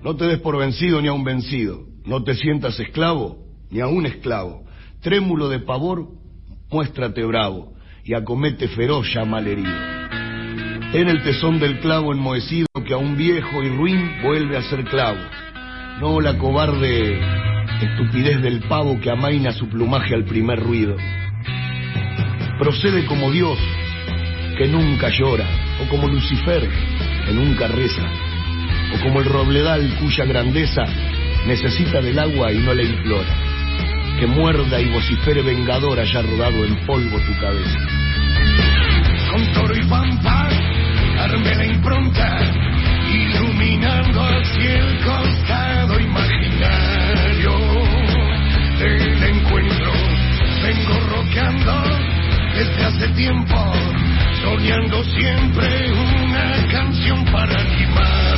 No te des por vencido ni a un vencido. No te sientas esclavo ni a un esclavo. Trémulo de pavor, muéstrate bravo y acomete feroz ya malherido. En el tesón del clavo enmohecido que a un viejo y ruin vuelve a ser clavo. No la cobarde estupidez del pavo que amaina su plumaje al primer ruido. Procede como Dios, que nunca llora, o como Lucifer, que nunca reza, o como el robledal cuya grandeza necesita del agua y no la implora, que muerda y vocifere vengador haya rodado en polvo tu cabeza. Con toro y pampa, arme la impronta, iluminando así el costado imaginario del encuentro. Vengo roqueando desde hace tiempo, soñando siempre una canción para animarte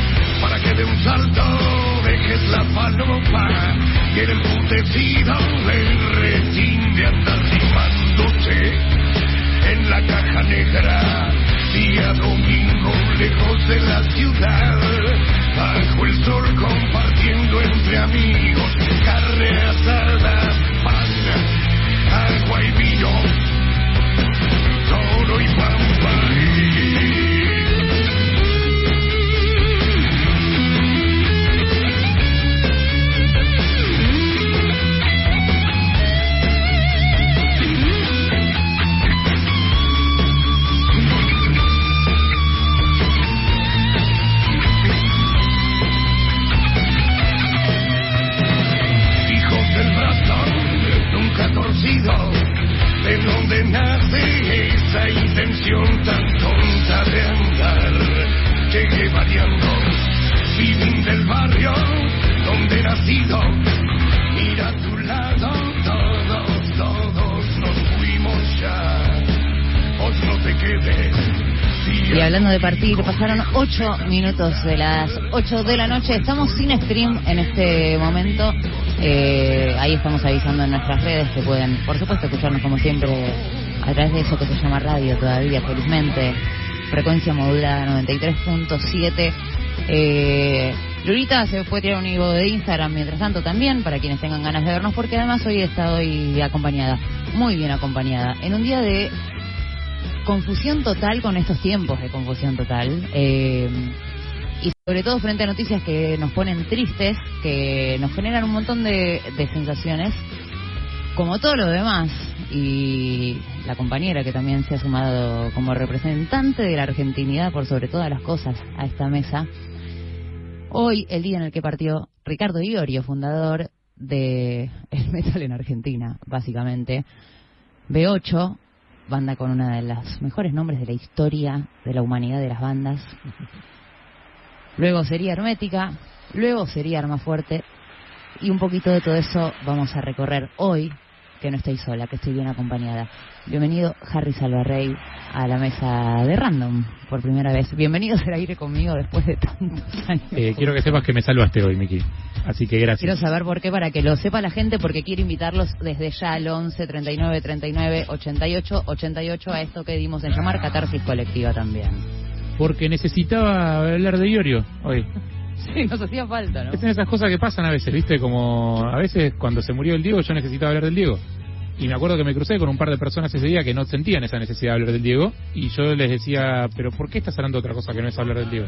de un salto dejes la falopa y el emputecido el retín de andar rimándote en la caja negra. Día domingo lejos de la ciudad, bajo el sol compartiendo entre amigos carne asada, pan, agua y vino, toro y pampa. De donde nace esa intención tan tonta de andar, llegué variando, vivir del barrio donde he nacido, mira a tu lado, todos, todos nos fuimos ya, vos no te quedes. Y hablando de partir, pasaron 8 minutos de las 8 de la noche. Estamos sin stream en este momento. Eh, ahí estamos avisando en nuestras redes que pueden, por supuesto, escucharnos como siempre a través de eso que se llama radio todavía, felizmente. Frecuencia modulada 93.7. Eh, Lurita se fue a tirar un hilo de Instagram mientras tanto también, para quienes tengan ganas de vernos, porque además hoy estoy acompañada, muy bien acompañada, en un día de confusión total con estos tiempos de confusión total. eh, y sobre todo frente a noticias que nos ponen tristes, que nos generan un montón de, de sensaciones, como todo lo demás. Y la compañera que también se ha sumado como representante de la argentinidad por sobre todas las cosas a esta mesa. Hoy, el día en el que partió Ricardo Iorio, fundador de el metal en Argentina, básicamente. B8, banda con una de los mejores nombres de la historia de la humanidad de las bandas. Luego sería Hermética, luego sería Arma Fuerte. Y un poquito de todo eso vamos a recorrer hoy, que no estoy sola, que estoy bien acompañada. Bienvenido Harry Salvarrey a la mesa de Random por primera vez. Bienvenido al aire conmigo después de tantos años. Eh, quiero que sepas que me salvaste hoy, Miki. Así que gracias. Quiero saber por qué, para que lo sepa la gente, porque quiero invitarlos desde ya al 11 39 39 88 88 a esto que dimos en llamar catarsis colectiva también. Porque necesitaba hablar de Iorio hoy. Sí, nos hacía falta, ¿no? Es en esas cosas que pasan a veces, ¿viste? Como a veces cuando se murió el Diego yo necesitaba hablar del Diego. Y me acuerdo que me crucé con un par de personas ese día que no sentían esa necesidad de hablar del Diego. Y yo les decía, pero ¿por qué estás hablando de otra cosa que no es hablar del Diego?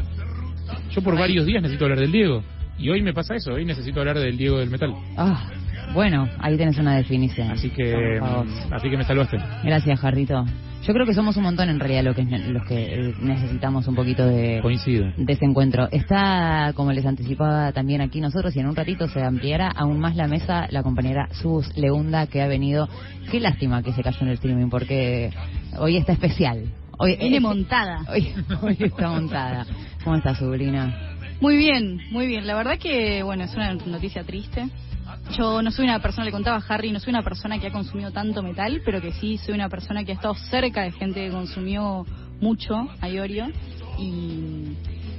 Yo por varios días necesito hablar del Diego. Y hoy me pasa eso, hoy necesito hablar del Diego del metal. Ah, bueno, ahí tenés una definición. Así que, mm, así que me salvaste. Gracias, Jarrito. Yo creo que somos un montón en realidad lo que, los que necesitamos un poquito de, Coincido. de ese encuentro. Está, como les anticipaba también aquí nosotros, y en un ratito se ampliará aún más la mesa la compañera Sus Leunda que ha venido. Qué lástima que se cayó en el streaming, porque hoy está especial. Hoy, Viene montada. Hoy, hoy está montada. ¿Cómo está, sobrina? Muy bien, muy bien. La verdad que, bueno, es una noticia triste. Yo no soy una persona, le contaba a Harry, no soy una persona que ha consumido tanto metal, pero que sí soy una persona que ha estado cerca de gente que consumió mucho a Iorio. Y,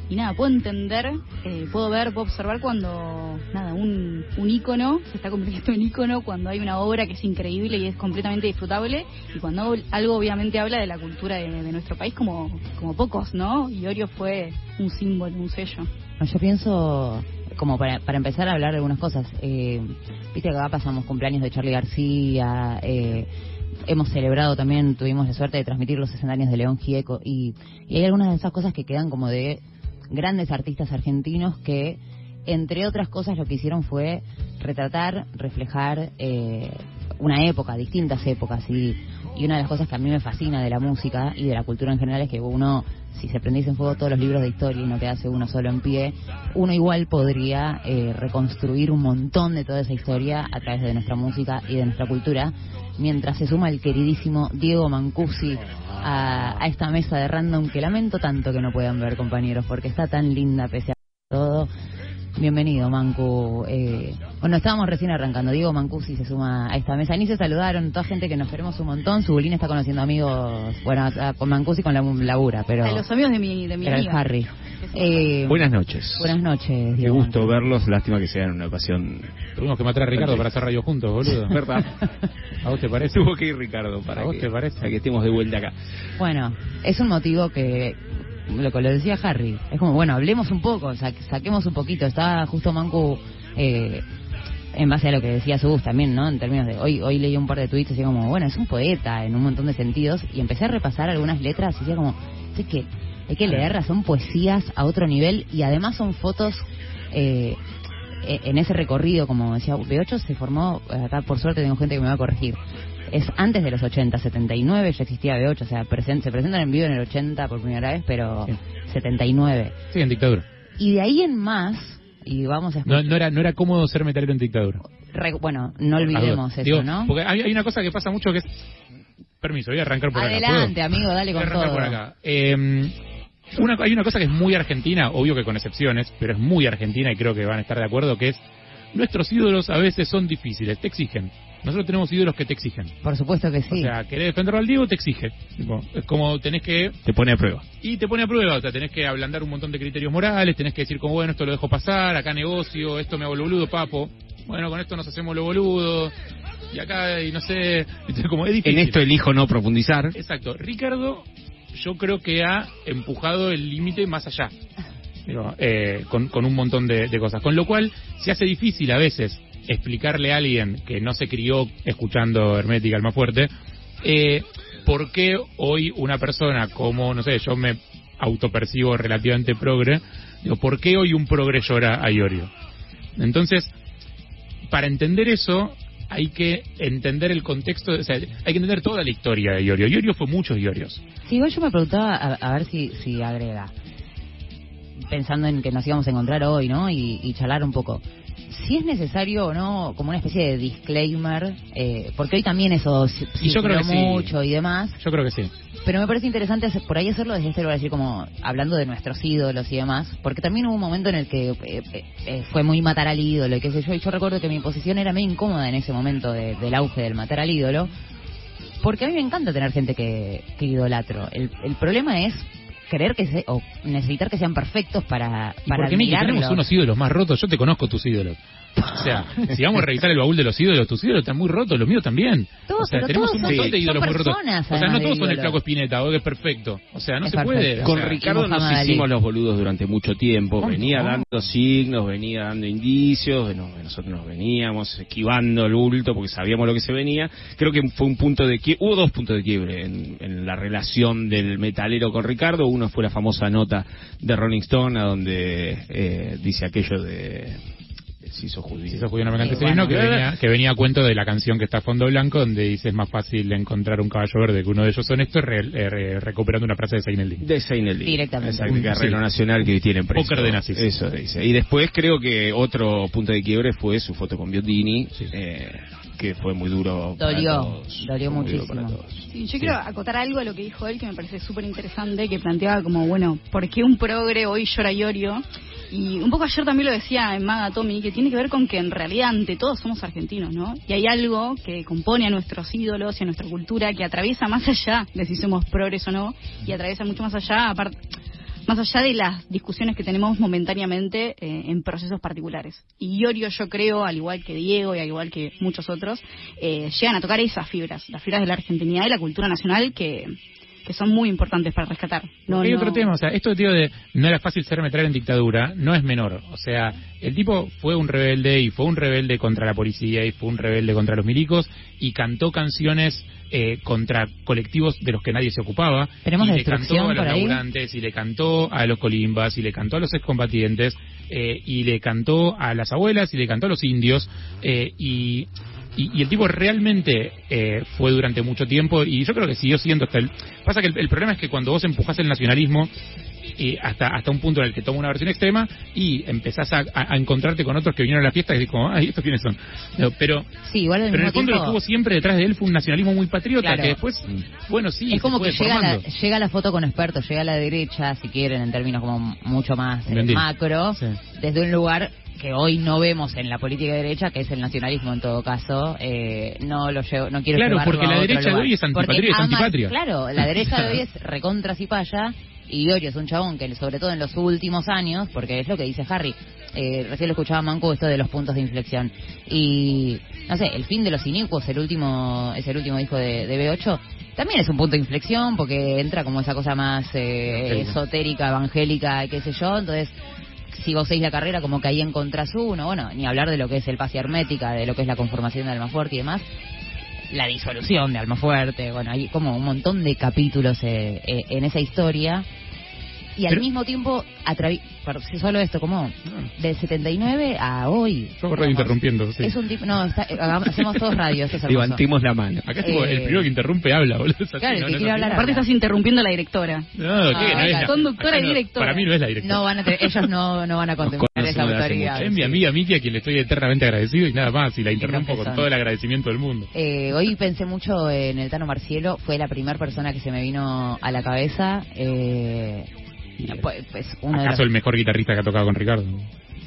y nada, puedo entender, eh, puedo ver, puedo observar cuando, nada, un, un ícono se está convirtiendo en ícono, cuando hay una obra que es increíble y es completamente disfrutable, y cuando algo obviamente habla de la cultura de, nuestro país como, como pocos, ¿no? Iorio fue un símbolo, un sello. Yo pienso, como para, para empezar a hablar de algunas cosas, eh, viste que acá pasamos cumpleaños de Charlie García, eh, hemos celebrado también, tuvimos la suerte de transmitir los escenarios de León Gieco, y, y hay algunas de esas cosas que quedan como de grandes artistas argentinos que, entre otras cosas, lo que hicieron fue retratar, reflejar eh, una época, distintas épocas, y, y una de las cosas que a mí me fascina de la música y de la cultura en general es que uno, si se prendiese en fuego todos los libros de historia y no quedase uno solo en pie, uno igual podría eh, reconstruir un montón de toda esa historia a través de nuestra música y de nuestra cultura, mientras se suma el queridísimo Diego Mancusi a, a esta mesa de random que lamento tanto que no puedan ver, compañeros, porque está tan linda pese a todo. Bienvenido, Mancu. Eh, bueno, estábamos recién arrancando. Diego Mancusi se suma a esta mesa. Ni se saludaron, toda gente que nos queremos un montón. Su bulín está conociendo amigos, bueno, a- con Mancusi con la labura, pero... A los amigos de mi, de mi amiga. Harry. Eh, Buenas noches. buenas noches, Qué Diego gusto Mancu. verlos. Lástima que sea en una ocasión. Tuvimos que matar a Ricardo para hacer radio juntos, boludo. ¿Verdad? ¿A vos te parece? Tuvo que ir Ricardo para ¿A vos que, te parece? para que estemos de vuelta acá. Bueno, es un motivo que, lo que lo decía Harry, es como, bueno, hablemos un poco, sa- saquemos un poquito. Estaba justo Mancu, eh, en base a lo que decía Sus también, ¿no? En términos de, hoy hoy leí un par de tweets decía como, bueno, es un poeta en un montón de sentidos, y empecé a repasar algunas letras y decía como, sé que hay que leerlas, son poesías a otro nivel y además son fotos... Eh, en ese recorrido, como decía, B8 se formó, acá por suerte tengo gente que me va a corregir, es antes de los 80, 79 ya existía B8, o sea, presen- se presentan en vivo en el 80 por primera vez, pero Sí. 79. Sí, en dictadura. Y de ahí en más, y vamos a No, no, era, no era cómodo ser metalero en dictadura. re- bueno, no olvidemos eso, Digo, ¿no? Porque hay, hay una cosa que pasa mucho que es... Permiso, voy a arrancar por acá. Adelante, amigo, dale Voy a con arrancar todo. por acá. Eh, una, hay una cosa que es muy argentina, obvio que con excepciones, pero es muy argentina y creo que van a estar de acuerdo, que es nuestros ídolos a veces son difíciles, te exigen. Nosotros tenemos ídolos que te exigen. Por supuesto que sí. O sea, querés defenderlo al Diego, te exige. Tipo, es como tenés que Te pone a prueba. y te pone a prueba, o sea, tenés que ablandar un montón de criterios morales, tenés que decir como, bueno, esto lo dejo pasar, acá negocio, esto me hago lo boludo, papo. Bueno, con esto nos hacemos lo boludo. Y acá, y no sé, entonces, como es difícil. En esto elijo no profundizar. Exacto. Ricardo, yo creo que ha empujado el límite más allá. Digo, eh, con, con un montón de, cosas. Con lo cual, se hace difícil a veces explicarle a alguien que no se crió escuchando Hermética, más fuerte, eh, por qué hoy una persona como, no sé, yo me autopercibo relativamente progre, digo, ¿por qué hoy un progre llora a Iorio? Entonces, para entender eso, hay que entender el contexto, o sea, hay que entender toda la historia de Iorio. Iorio fue muchos Iorios. Sí, igual yo me preguntaba, a, a ver si, si agrega, pensando en que nos íbamos a encontrar hoy, ¿no? Y, y charlar un poco. Si es necesario o no, como una especie de disclaimer, eh, porque hoy también eso yo creo que sí. mucho y demás, Yo creo que sí. pero me parece interesante hacer- por ahí hacerlo desde este lugar, decir como hablando de nuestros ídolos y demás, porque también hubo un momento en el que eh, eh, eh, fue muy matar al ídolo y qué sé yo, y yo recuerdo que mi posición era medio incómoda en ese momento de- del auge del matar al ídolo, porque a mí me encanta tener gente que, que idolatro. El, el problema es querer que se, o necesitar que sean perfectos para, Y para porque Nicky, tenemos unos ídolos más rotos. Yo te conozco tus ídolos. O sea, si vamos a revisar el baúl de los ídolos, tus ídolos están muy rotos, los míos también. Todos, o sea, pero tenemos todos un son- montón de son ídolos muy rotos. O sea, no todos son el flaco Espineta, o que es perfecto. O sea, no Es se perfecto. puede. o Con sea, Ricardo nos hicimos los boludos durante mucho tiempo. ¿Cómo? Venía dando signos, venía dando indicios. Bueno, nosotros nos veníamos esquivando el bulto porque sabíamos lo que se venía. Creo que fue un punto de quiebre. Hubo dos puntos de quiebre en, en la relación del metalero con Ricardo. Uno fue la famosa nota de Rolling Stone, a donde eh, dice aquello de. Si sos judío. Si sos judío el himno, bueno. que venía, que venía a cuento de la canción que está a fondo blanco, donde dice es más fácil encontrar un caballo verde que uno de ellos honesto, re- eh, re- recuperando una frase de Seinelin. De Seinelin. Directamente. Exacto, que Sí. nacional que tiene preso. Póker de nazis. Eso dice. Y después creo que otro punto de quiebre fue su foto con Biondini, Sí. eh, que fue muy duro. para Dolió, todos. dolió Fue muy duro muchísimo. para todos. Sí, yo quiero acotar algo a lo que dijo él que me parece súper interesante, que planteaba como, bueno, ¿por qué un progre hoy llora Iorio? Y un poco ayer también lo decía en Maga Tommy, que tiene que ver con que en realidad ante todos somos argentinos, ¿no? Y hay algo que compone a nuestros ídolos y a nuestra cultura que atraviesa más allá de si somos progres o no, y atraviesa mucho más allá, aparte más allá de las discusiones que tenemos momentáneamente eh, en procesos particulares. Y Iorio, yo creo, al igual que Diego y al igual que muchos otros, eh, llegan a tocar esas fibras, las fibras de la argentinidad y la cultura nacional que, que son muy importantes para rescatar. No, Hay no- otro tema, o sea, esto tío de no era fácil ser metal en dictadura, no es menor. O sea, el tipo fue un rebelde y fue un rebelde contra la policía y fue un rebelde contra los milicos y cantó canciones eh, contra colectivos de los que nadie se ocupaba. ¿Tenemos y le cantó a los ahí? laburantes y le cantó a los colimbas y le cantó a los excombatientes eh, y le cantó a las abuelas y le cantó a los indios eh, y y, y el tipo realmente eh, fue durante mucho tiempo y yo creo que siguió siendo hasta el... Pasa que el, el problema es que cuando vos empujás el nacionalismo y hasta hasta un punto en el que toma una versión extrema y empezás a, a- a encontrarte con otros que vinieron a la fiesta y decís como, ay, ¿estos quiénes son? No, pero, Sí, igual al pero en el fondo lo tiempo... que hubo siempre detrás de él fue un nacionalismo muy patriota Claro. que después, bueno, sí, es como se que llega la, llega la foto con expertos, llega a la derecha, si quieren, en términos como mucho más eh, macro, Sí. desde un lugar que hoy no vemos en la política de derecha, que es el nacionalismo en todo caso. Eh, no lo llevo, no quiero Claro, porque a la derecha de hoy es antipatria. Claro, la derecha de hoy es recontra cipaya y Iorio es un chabón que, sobre todo en los últimos años, porque es lo que dice Harry, eh, recién lo escuchaba Manco esto de los puntos de inflexión. Y, no sé, El fin de los inicuos, el último, es el último disco de, de B8, también es un punto de inflexión porque entra como esa cosa más eh, esotérica, evangélica, qué sé yo, entonces si vos seguís la carrera como que ahí encontrás uno, bueno, ni hablar de lo que es el pase hermética, de lo que es la conformación de Almafuerte y demás, la disolución de Almafuerte, bueno, hay como un montón de capítulos eh, eh, en esa historia y al Pero- mismo tiempo solo esto, como del 79 a hoy. Yo radio interrumpiendo, sí. Es un tipo, no, está- hacemos todos es hermoso. Levantemos la mano. Acá es Eh, el primero que interrumpe habla, boludo. Así, Claro, no, que no, quiere no, hablar, Aparte estás interrumpiendo a la directora. No, ¿qué? Ah, no es la conductora y no- directora. Para mí no es la directora. No van a ellos no, no van a contemplar Con esa eso me hace autoridad. Es mi amiga Miki a quien le estoy eternamente agradecido y nada más, y la interrumpo con todo el agradecimiento del mundo. Eh, hoy pensé mucho en el Tano Marcielo, fue la primera persona que se me vino a la cabeza. Eh, pues, pues, uno de ¿Acaso los- el mejor guitarrista que ha tocado con Ricardo?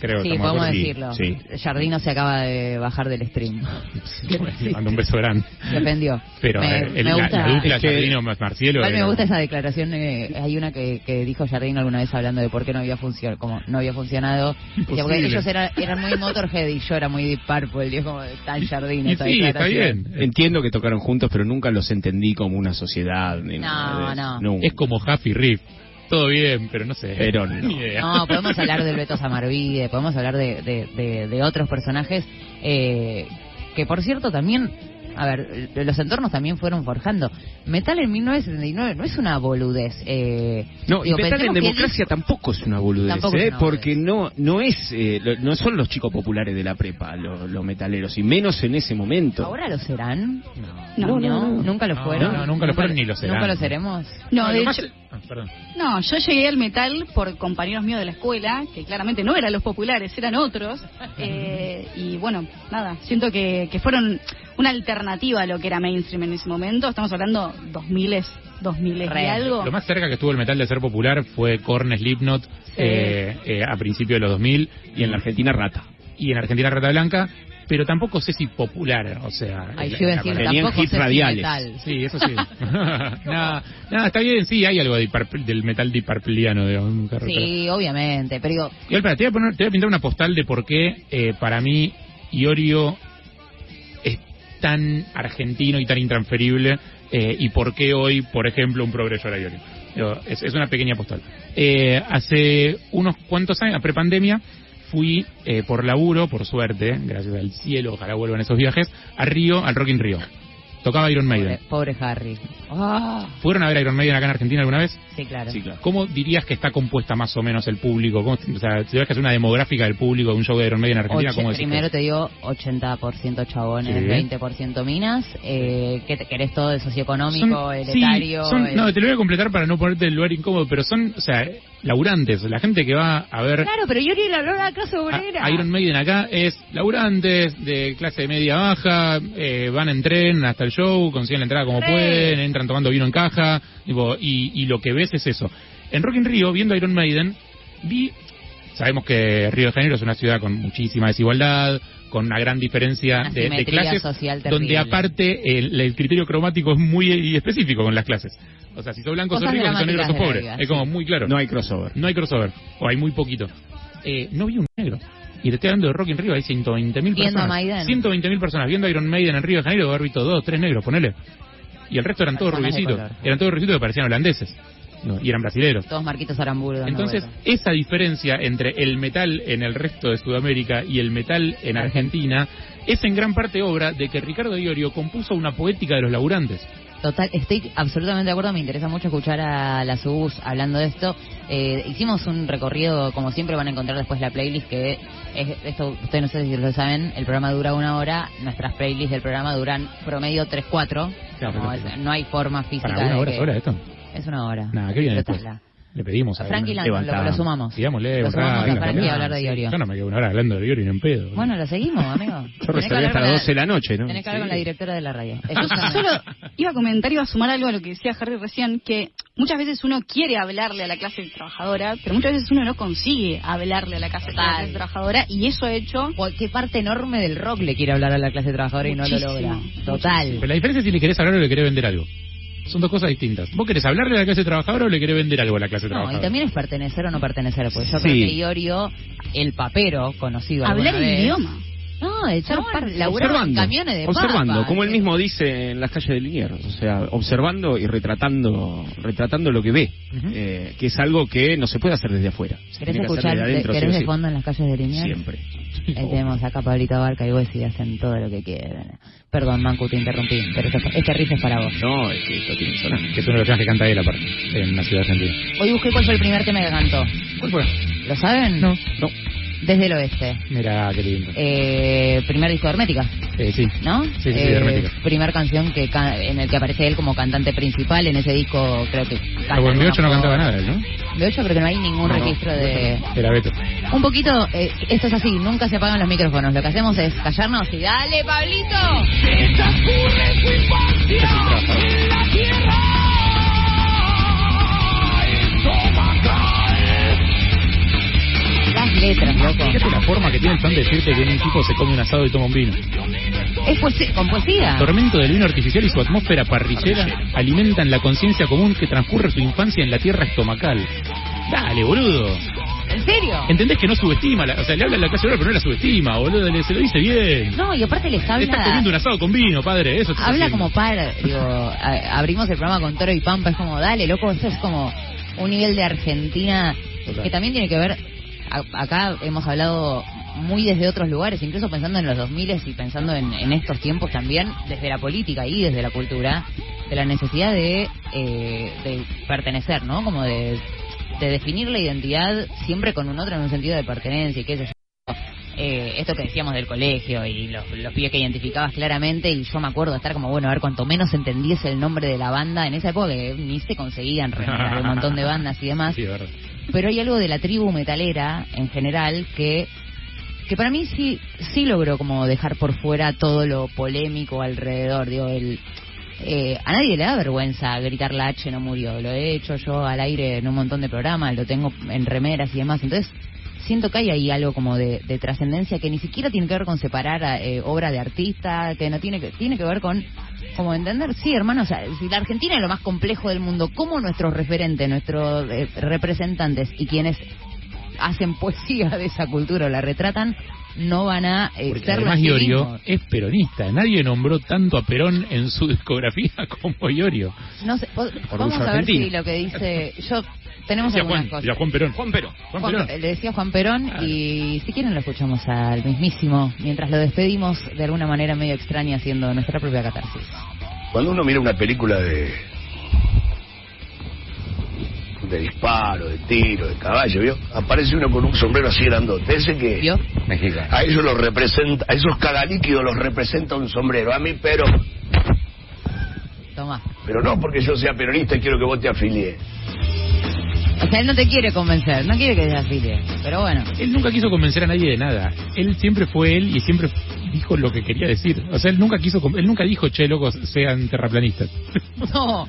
Creo, Sí, podemos acuerdo. decirlo. sí. Jardino se acaba de bajar del stream. Le mando un beso grande. Se ofendió. Pero me, eh, el- me gusta, la dupla Jardino más Marcielo. igual me gusta esa declaración. eh, hay una que, que dijo Jardino alguna vez hablando de por qué no había funcionado, como no había funcionado. Decía, porque ellos eran, eran muy Motorhead y yo era muy Deep Purple. Es como tan Jardino Y esa sí, está bien. Entiendo que tocaron juntos, pero nunca los entendí como una sociedad. ni No, nada no. Nunca. Es como Huffy Riff. Todo bien, pero no sé. Pero no. Ni idea. No, podemos hablar del Beto Samarvide, podemos hablar de, de, de- de otros personajes eh, que, por cierto, también, a ver, los entornos también fueron forjando. Metal en 1979 no es una boludez. Eh, No, y pensar en democracia tampoco es una boludez, Tampoco es ¿eh? una porque no no es eh, lo- no son los chicos populares de la prepa los, los metaleros y menos en ese momento. ¿Ahora lo serán? No, no, nunca lo No, fueron. no, nunca lo fueron ni lo serán. Nunca lo seremos. No, de más- hecho, ah, perdón. no, yo llegué al metal por compañeros míos de la escuela, que claramente no eran los populares, eran otros. eh, y bueno, nada, siento que, que fueron una alternativa a lo que era mainstream en ese momento. Estamos hablando 2000 2000 y algo. Lo más cerca que estuvo el metal de ser popular fue Korn, Slipknot eh, eh, a principios de los 2000 Y en la Argentina rata. y en Argentina Rata Blanca, pero tampoco sé si popular, o sea... Ay, la- yo la- tampoco hits sé radiales. Sí, eso sí. nada, nada, está bien, sí, hay algo de del metal Deep Purpleiano, digamos. Sí, obviamente, pero digo, te voy, a poner, te voy a pintar una postal de por qué eh, para mí Iorio es tan argentino y tan intransferible eh, y por qué hoy, por ejemplo, un progreso era Iorio. Es, es una pequeña postal. Eh, hace unos cuantos años, prepandemia, fui eh, por laburo, por suerte, gracias al cielo, ojalá vuelvan esos viajes, a Río, al Rock in Río. Tocaba Iron Maiden. pobre, pobre Harry. Ah, ¿Fueron a ver Iron Maiden acá en Argentina alguna vez? sí, claro. Sí, claro. ¿Cómo dirías que está compuesta más o menos el público? ¿Cómo, o sea, si que hacer una demográfica del público de un show de Iron Maiden en Argentina, Oche- ¿cómo decís? primero te digo 80% chabones, Sí. 20% minas. Eh, ¿Qué te querés todo el es? socioeconómico, el sí, etario? son- el- No, te lo voy a completar para no ponerte en el lugar incómodo, pero son, o sea, laburantes, la gente que va a ver Claro, pero yo ni habló la clase a- Iron Maiden acá es laburantes de clase media baja, eh, van en tren hasta el show, consiguen la entrada como pueden, entran tomando vino en caja, tipo, y, y lo que ves es eso. En Rock in Rio, viendo Iron Maiden, vi, sabemos que Río de Janeiro es una ciudad con muchísima desigualdad, con una gran diferencia Una de, de clases, social donde aparte el, el criterio cromático es muy específico con las clases. O sea, si sos blanco sos Cosas rico, si sos negro sos dramáticas de la pobre. vida, Es como muy claro. No hay crossover. No hay crossover, o hay muy poquito. Eh, no vi un negro. Y te estoy hablando de Rock in Rio, hay 120 mil Viendo a personas. Maiden. 120 mil personas viendo a Iron Maiden en Río de Janeiro, visto dos, tres negros, ponele. Y el resto eran todos rubiecitos. Eran todos rubiecitos que parecían holandeses. No, y eran brasileros. Todos Marquitos Aramburu. dando Entonces, esa diferencia entre el metal en el resto de Sudamérica y el metal en Argentina es en gran parte obra de que Ricardo Iorio compuso una poética de los laburantes. Total, estoy absolutamente de acuerdo. Me interesa mucho escuchar a la Subus hablando de esto. Eh, hicimos un recorrido, como siempre van a encontrar después la playlist, que es, esto ustedes no sé si lo saben, el programa dura una hora, nuestras playlists del programa duran promedio 3-4. Claro, no hay forma física ¿Para una de hora que- hora esto? Es una hora. Nada, después. Le pedimos a Frankie alguna- Land, lo, levantamos. lo sumamos. Digámosle, Lo sumamos a Frankie, a hablar de Iorio. Yo no me quedo una hora hablando de Iorio ni en pedo. Bueno, lo seguimos, amigo. Yo reservé hasta las la- 12 de la noche, ¿no? Tenés que hablar con la directora de la radio. Yo Escúchame. solo iba a comentar, iba a sumar algo a lo que decía Harry recién, que muchas veces uno quiere hablarle a la clase trabajadora, pero muchas veces uno no consigue hablarle a la clase, la trabajadora y eso ha hecho O qué parte enorme del rock le quiere hablar a la clase trabajadora y no lo logra. muchísimo. Total. Pero la diferencia es si le querés hablar o le querés vender algo. Son dos cosas distintas. ¿Vos querés hablarle a la clase trabajadora o le querés vender algo a la clase No, trabajadora? y también es pertenecer o no pertenecer, pues yo Sí. creo que Iorio, el papero, conocido hablar el vez- idioma. No, echar No, par, laburar en observando, camiones de observando, papa. como él Eh, mismo dice en las calles de Liniers, o sea, observando y retratando, retratando lo que ve, eh, que es algo que no se puede hacer desde afuera. Se ¿Querés escuchar, de, adentro, querés de sí. fondo en las calles de Liniers? Siempre. Ahí tenemos acá a Pablito Barca y vos y hacen todo lo que quieren. Perdón, Mancu, te interrumpí, pero este, este riff es para vos. No, es que esto tiene sonar. Que es una de las canciones que canta él aparte, en la ciudad argentina. Hoy busqué cuál fue el primer tema que cantó. ¿Cuál fue? ¿Lo saben? No. No, Desde el oeste. Mira, qué lindo. Eh, primer disco de Hermética. Eh, sí. ¿no? Sí, sí, sí, Eh, Hermética. primer canción que en el que aparece él como cantante principal en ese disco, creo que. Pero en alguna B8 no cantaba nada él, ¿no? B8 creo que no hay ningún No, no. registro de... Era Beto. Un poquito, eh, esto es así, nunca se apagan los micrófonos, lo que hacemos es callarnos y ¡dale, Pablito! Las letras. Fíjate la forma que tiene el fan de decirte que un tipo se come un asado y toma un vino. Es poesía, con poesía. Tormento del vino artificial y su atmósfera parrillera alimentan la conciencia común que transcurre su infancia en la tierra estomacal. Dale, boludo. ¿En serio? ¿Entendés que no subestima? la- o sea, le habla a la clase obrera, pero no la subestima, boludo. Le, se lo dice bien. No, y aparte les Te estás habla... comiendo un asado con vino, padre. Eso Habla haciendo. como para, digo, a- abrimos el programa con Toro y Pampa, es como, dale, loco, eso es como un nivel de Argentina Total. que también tiene que ver, acá hemos hablado muy desde otros lugares, incluso pensando en los 2000 y pensando en, en estos tiempos también, desde la política y desde la cultura, de la necesidad de, eh, de pertenecer, ¿no? Como de, de definir la identidad siempre con un otro en un sentido de pertenencia y qué sé eh, esto que decíamos del colegio y los, los pibes que identificabas claramente y yo me acuerdo de estar como, bueno, a ver, cuanto menos entendiese el nombre de la banda, en esa época que ni se conseguían un montón de bandas y demás, Sí. Pero hay algo de la tribu metalera en general que que para mí sí sí logró como dejar por fuera todo lo polémico alrededor, digo, el eh, a nadie le da vergüenza gritar la H no murió, lo he hecho yo al aire en un montón de programas, lo tengo en remeras y demás, entonces siento que hay ahí algo como de, de trascendencia que ni siquiera tiene que ver con separar eh, obra de artista, que no tiene que tiene que ver con como entender, sí, hermano, o sea, si la Argentina es lo más complejo del mundo, ¿cómo nuestros referentes, nuestros eh, representantes y quienes hacen poesía de esa cultura o la retratan, no van a eh, Porque serlo además Iorio es peronista. Nadie nombró tanto a Perón en su discografía como Iorio. No sé, vamos a ver si lo que dice... Yo Tenemos Decía algunas Juan, cosas. Juan Perón. Juan Perón. Juan Juan- Perón. le decía Juan Perón y si quieren lo escuchamos al mismísimo mientras lo despedimos de alguna manera medio extraña haciendo nuestra propia catarsis. Cuando uno mira una película de de disparo, de tiro, de caballo, ¿vio? Aparece uno con un sombrero así grandote. Ese que ¿Vio? Mexicano. a ellos los representa, a esos cagalíquidos los representa un sombrero. A mí, pero, Toma. pero no porque yo sea peronista y quiero que vos te afilies. O sea, él no te quiere convencer, no quiere que te afilie. Pero bueno. Él nunca quiso convencer a nadie de nada. Él siempre fue él y siempre dijo lo que quería decir. O sea, él nunca quiso, él nunca dijo, che, locos, sean terraplanistas. No,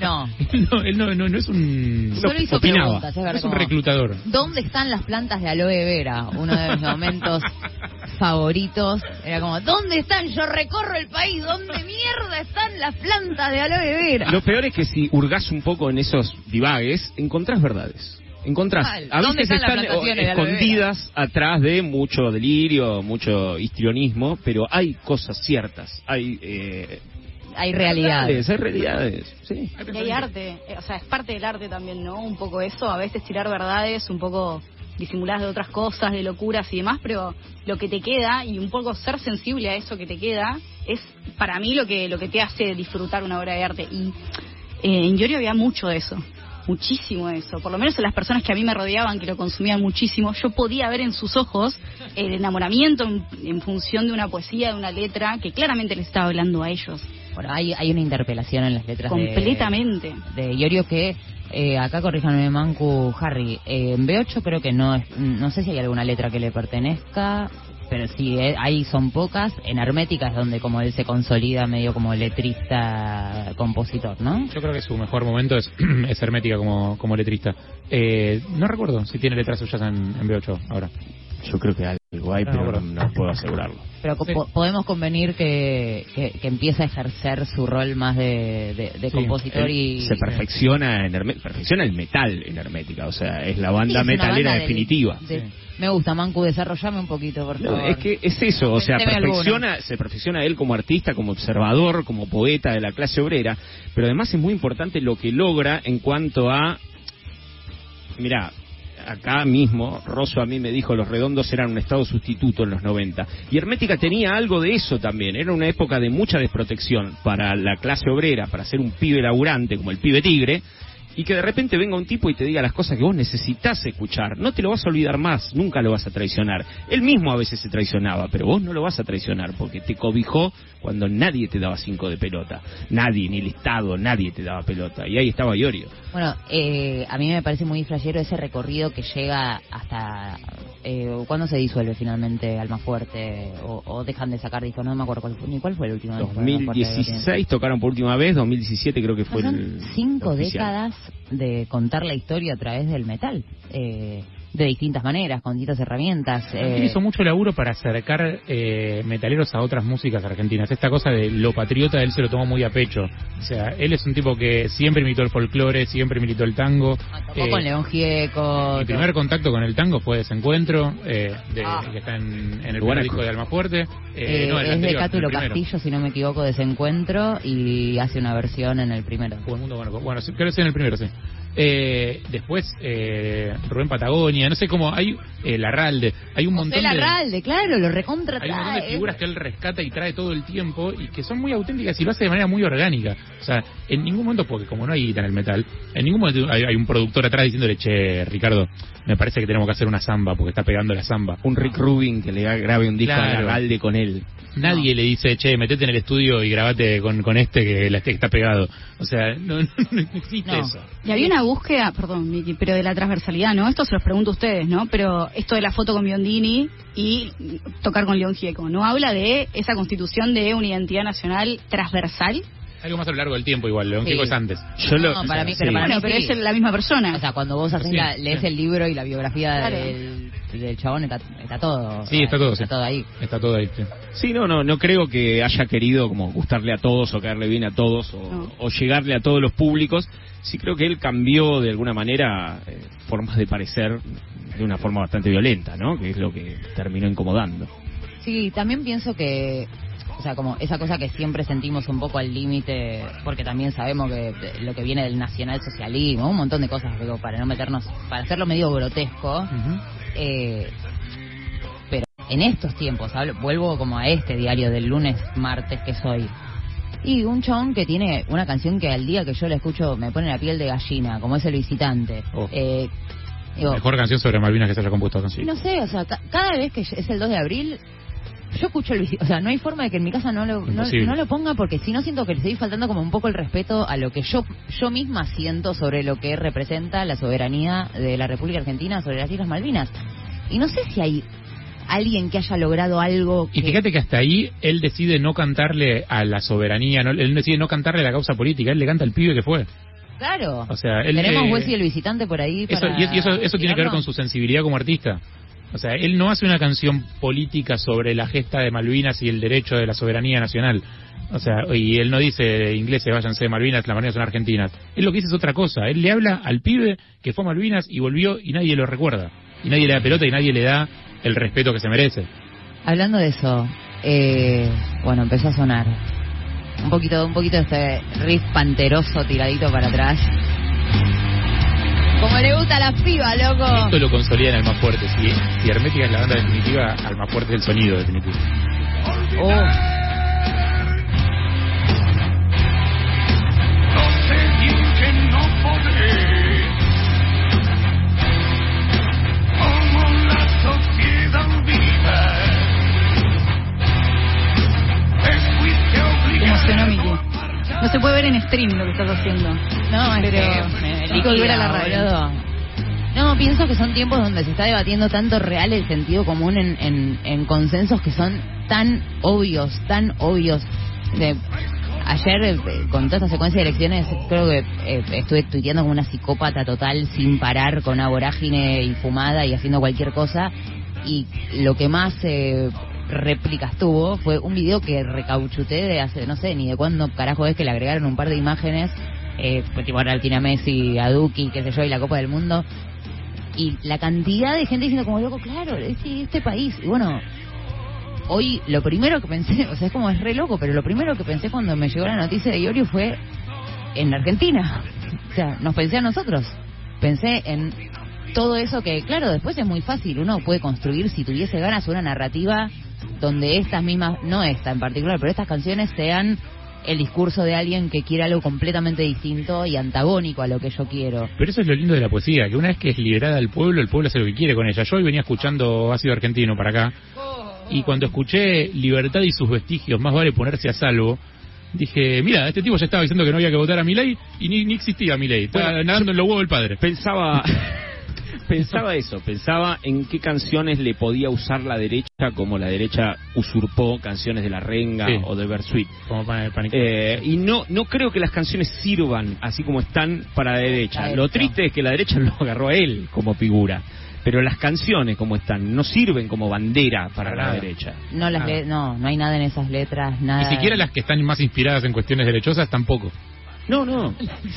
no. Él no, él no, no, no es un... Solo hizo opinaba. preguntas, es verdad, No es un como- reclutador. ¿Dónde están las plantas de aloe vera? Uno de mis momentos favoritos. Era como, ¿dónde están? Yo recorro el país. ¿Dónde mierda están las plantas de aloe vera? Lo peor es que si hurgás un poco en esos divagues, encontrás verdades. Encontrás. A ¿Dónde veces están vera? escondidas atrás de mucho delirio, mucho histrionismo, pero hay cosas ciertas. Hay. Eh, Hay realidades, hay realidades. Sí. Y hay arte, eh, o sea, es parte del arte también, ¿no? Un poco eso, a veces tirar verdades, un poco disimuladas de otras cosas, de locuras y demás, pero lo que te queda y un poco ser sensible a eso que te queda es para mí lo que lo que te hace disfrutar una obra de arte y eh, en Yorio había mucho de eso. Muchísimo de eso, por lo menos en las personas que a mí me rodeaban, que lo consumían muchísimo, yo podía ver en sus ojos el enamoramiento en, en función de una poesía, de una letra, que claramente les estaba hablando a ellos. Bueno, hay, hay una interpelación en las letras de- Completamente. de, Iorio que, eh, acá corríjanme Mancu, Harry, eh, en B8 creo que no es, no sé si hay alguna letra que le pertenezca, pero sí, eh, ahí son pocas. En Hermética es donde como él se consolida medio como letrista, compositor, ¿no? Yo creo que su mejor momento es, es hermética como, como letrista. Eh, no recuerdo si tiene letras suyas en, en B8 ahora. Yo creo que hay, No, pero no, no puedo asegurarlo. Pero co- Sí. po- podemos convenir que, que, que empieza a ejercer su rol más de, de- de Sí, compositor y... se perfecciona en Herme- perfecciona el metal en Hermética, o sea, es la banda Sí, es metalera banda de- definitiva. de- Sí. Me gusta, Mancu, desarrollame un poquito, por No, favor. es que es eso, o sea, perfecciona, se perfecciona él como artista, como observador, como poeta de la clase obrera, pero además es muy importante lo que logra en cuanto a, mira, acá mismo, Rosso a mí me dijo los redondos eran un estado sustituto en los 90, y Hermética tenía algo de eso también, era una época de mucha desprotección para la clase obrera, para ser un pibe laburante como el pibe tigre, y que de repente venga un tipo y te diga las cosas que vos necesitas escuchar. No te lo vas a olvidar más, nunca lo vas a traicionar. Él mismo a veces se traicionaba, pero vos no lo vas a traicionar porque te cobijó cuando nadie te daba cinco de pelota. Nadie, ni el Estado, nadie te daba pelota. Y ahí estaba Iorio. Bueno, eh, a mí me parece muy flashero ese recorrido que llega hasta... Eh, ¿Cuándo se disuelve finalmente Almafuerte? O, o dejan de sacar discos? No me acuerdo cuál fue, ni cuál fue el último. disco de Almafuerte que tiene. 2016 tocaron por última vez, 2017 creo que fue el cinco oficial. décadas de contar la historia a través del metal. Eh, de distintas maneras, con distintas herramientas. Él eh, hizo mucho laburo para acercar eh, metaleros a otras músicas argentinas. Esta cosa de lo patriota, él se lo tomó muy a pecho. O sea, él es un tipo que siempre imitó el folclore, siempre militó el tango. tocó Eh, con León Gieco. Mi primer contacto con el tango fue Desencuentro, eh, de, Ah. que está en, en el primer disco de Almafuerte. Eh, Eh, no, es de anterior, Cátulo el primero. Castillo, si no me equivoco, Desencuentro, y hace una versión en el primero. Bueno, creo que es en el primero, sí. Eh, después, eh, Rubén Patagonia, no sé cómo, hay eh, Larralde, hay un montón José de... Larralde, claro, lo recontra Hay un montón de figuras que él rescata y trae todo el tiempo y que son muy auténticas y lo hace de manera muy orgánica. O sea, en ningún momento, porque como no hay guita en el metal, en ningún momento hay, hay un productor atrás diciéndole, che, Ricardo, me parece que tenemos que hacer una samba porque está pegando la samba. Un Rick Rubin que le grabe un disco a Claro. Larralde con él. Nadie le dice, che, metete en el estudio y grabate con, con este que la este que está pegado. O sea, no, no, no existe No. eso. Y había una búsqueda, perdón, Miki, pero de la transversalidad, ¿no? Esto se los pregunto a ustedes, ¿no? Pero esto de la foto con Biondini y tocar con León Gieco, ¿no? Habla de esa constitución de una identidad nacional transversal. Algo más a lo largo del tiempo igual, León Sí. Gieco es antes. Yo lo, No, para mí, sí. pero para Bueno, mí pero sí. es la misma persona. O sea, cuando vos haces Sí, la- lees sí. el libro y la biografía Claro. del, del chabón, está, está todo. Sí, está todo, Está sí. todo ahí. Está todo ahí. sí. Sí, no, no, no creo que haya querido como gustarle a todos o caerle bien a todos o, No. o llegarle a todos los públicos. Sí creo que él cambió de alguna manera eh, formas de parecer de una forma bastante violenta, ¿no? Que es lo que terminó incomodando. Sí, también pienso que, o sea, como esa cosa que siempre sentimos un poco al límite, porque también sabemos que lo que viene del nacionalsocialismo, un montón de cosas, digo, para no meternos, para hacerlo medio grotesco, eh, pero en estos tiempos, hablo- vuelvo como a este diario del lunes, martes que soy, y un chabón que tiene una canción que al día que yo la escucho me pone la piel de gallina, como es el visitante. Oh. Eh, digo, Mejor canción sobre Malvinas que se haya compuesto. ¿no? no sé, o sea, ca- cada vez que es el 2 de abril, yo escucho el o sea, no hay forma de que en mi casa no lo, no, lo ponga porque si no siento que le estoy faltando como un poco el respeto a lo que yo yo misma siento sobre lo que representa la soberanía de la República Argentina sobre las Islas Malvinas. Y no sé si hay alguien que haya logrado algo que... Y fíjate que hasta ahí él decide no cantarle a la soberanía, no, él decide no cantarle a la causa política, él le canta al pibe que fue. Claro. O sea, él, Tenemos eh, Wesley el visitante por ahí Eso, para y, y eso, eso tiene que ver con su sensibilidad como artista. O sea, él no hace una canción política sobre la gesta de Malvinas y el derecho de la soberanía nacional. O sea, y él no dice ingleses váyanse de Malvinas, las Malvinas son argentinas. Él lo que dice es otra cosa. Él le habla al pibe que fue Malvinas y volvió y nadie lo recuerda. Y nadie le da pelota y nadie le da el respeto que se merece. Hablando de eso, eh, bueno, empezó a sonar un poquito, un poquito este riff panteroso tiradito para atrás. Como le gusta a las pibas, loco. Esto lo consolida en Almafuerte. Si, si Hermética es la banda definitiva, Almafuerte es el sonido definitivo. Oh, No sé bien que no podré. En stream lo que estás haciendo. no, es Pero hay que volver a la liquida, radio. boludo. No, pienso que son tiempos donde se está debatiendo tanto real el sentido común en, en, en consensos que son tan obvios, tan obvios. De- ayer, eh, con toda esta secuencia de elecciones, creo que eh, estuve tuiteando como una psicópata total, sin parar, con una vorágine y fumada y haciendo cualquier cosa. Y lo que más eh, réplicas tuvo fue un video que recauchuté de hace, no sé, ni de cuándo carajo es que le agregaron un par de imágenes, eh, pues, tipo a Messi, a Duki, qué sé yo, y la Copa del Mundo. Y la cantidad de gente diciendo como loco, claro, este, este país. Y bueno, hoy lo primero que pensé, o sea, es como es re loco, pero lo primero que pensé cuando me llegó la noticia de Iorio fue en Argentina. O sea, nos pensé a nosotros. Pensé en todo eso que, claro, después es muy fácil. Uno puede construir, si tuviese ganas, una narrativa donde estas mismas, no esta en particular, pero estas canciones sean el discurso de alguien que quiere algo completamente distinto y antagónico a lo que yo quiero. Pero eso es lo lindo de la poesía, que una vez que es liberada al pueblo, el pueblo hace lo que quiere con ella. Yo hoy venía escuchando Ácido Argentino para acá, y cuando escuché Libertad y sus vestigios, más vale ponerse a salvo, dije, mira, este tipo ya estaba diciendo que no había que votar a mi ley y ni, ni existía mi ley. Estaba Bueno, nadando en los huevos del padre. Pensaba, pensaba eso, pensaba en qué canciones le podía usar la derecha, como la derecha usurpó canciones de La Renga Sí. o de Bersuit. Como para Eh, y no no creo que las canciones sirvan así como están para la derecha. Lo triste es que la derecha lo agarró a él como figura. Pero las canciones como están no sirven como bandera para la derecha. No las le- no, no hay nada en esas letras, nada. Ni siquiera las que están más inspiradas en cuestiones derechosas tampoco. No, no.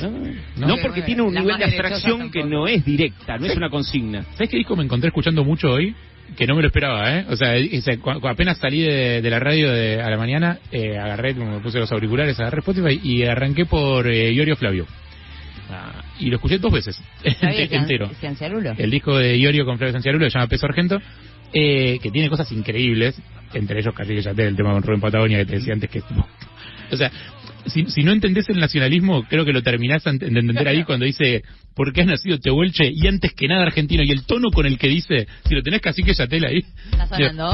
No, No. porque tiene un nivel de abstracción que no es directa, no es una consigna. ¿Sabes qué disco me encontré escuchando mucho hoy? Que no me lo esperaba, ¿eh? O sea, ese- cu- cu- apenas salí de, de la radio de, a la mañana, eh, agarré, como me puse los auriculares, agarré Spotify y arranqué por eh, Iorio Flavio. Ah, y lo escuché dos veces, ¿Sabía ente- que entero. El disco de Iorio con Flavio Sanciarulo se llama Peso Argento, eh, que tiene cosas increíbles, entre ellos casi que ya te el tema con Rubén Patagonia que te decía antes que... O sea, si, si no entendés el nacionalismo, creo que lo terminás de entender ahí cuando dice ¿por qué has nacido Tehuelche? Y antes que nada argentino. Y el tono con el que dice, si lo tenés casi que ya tela ahí.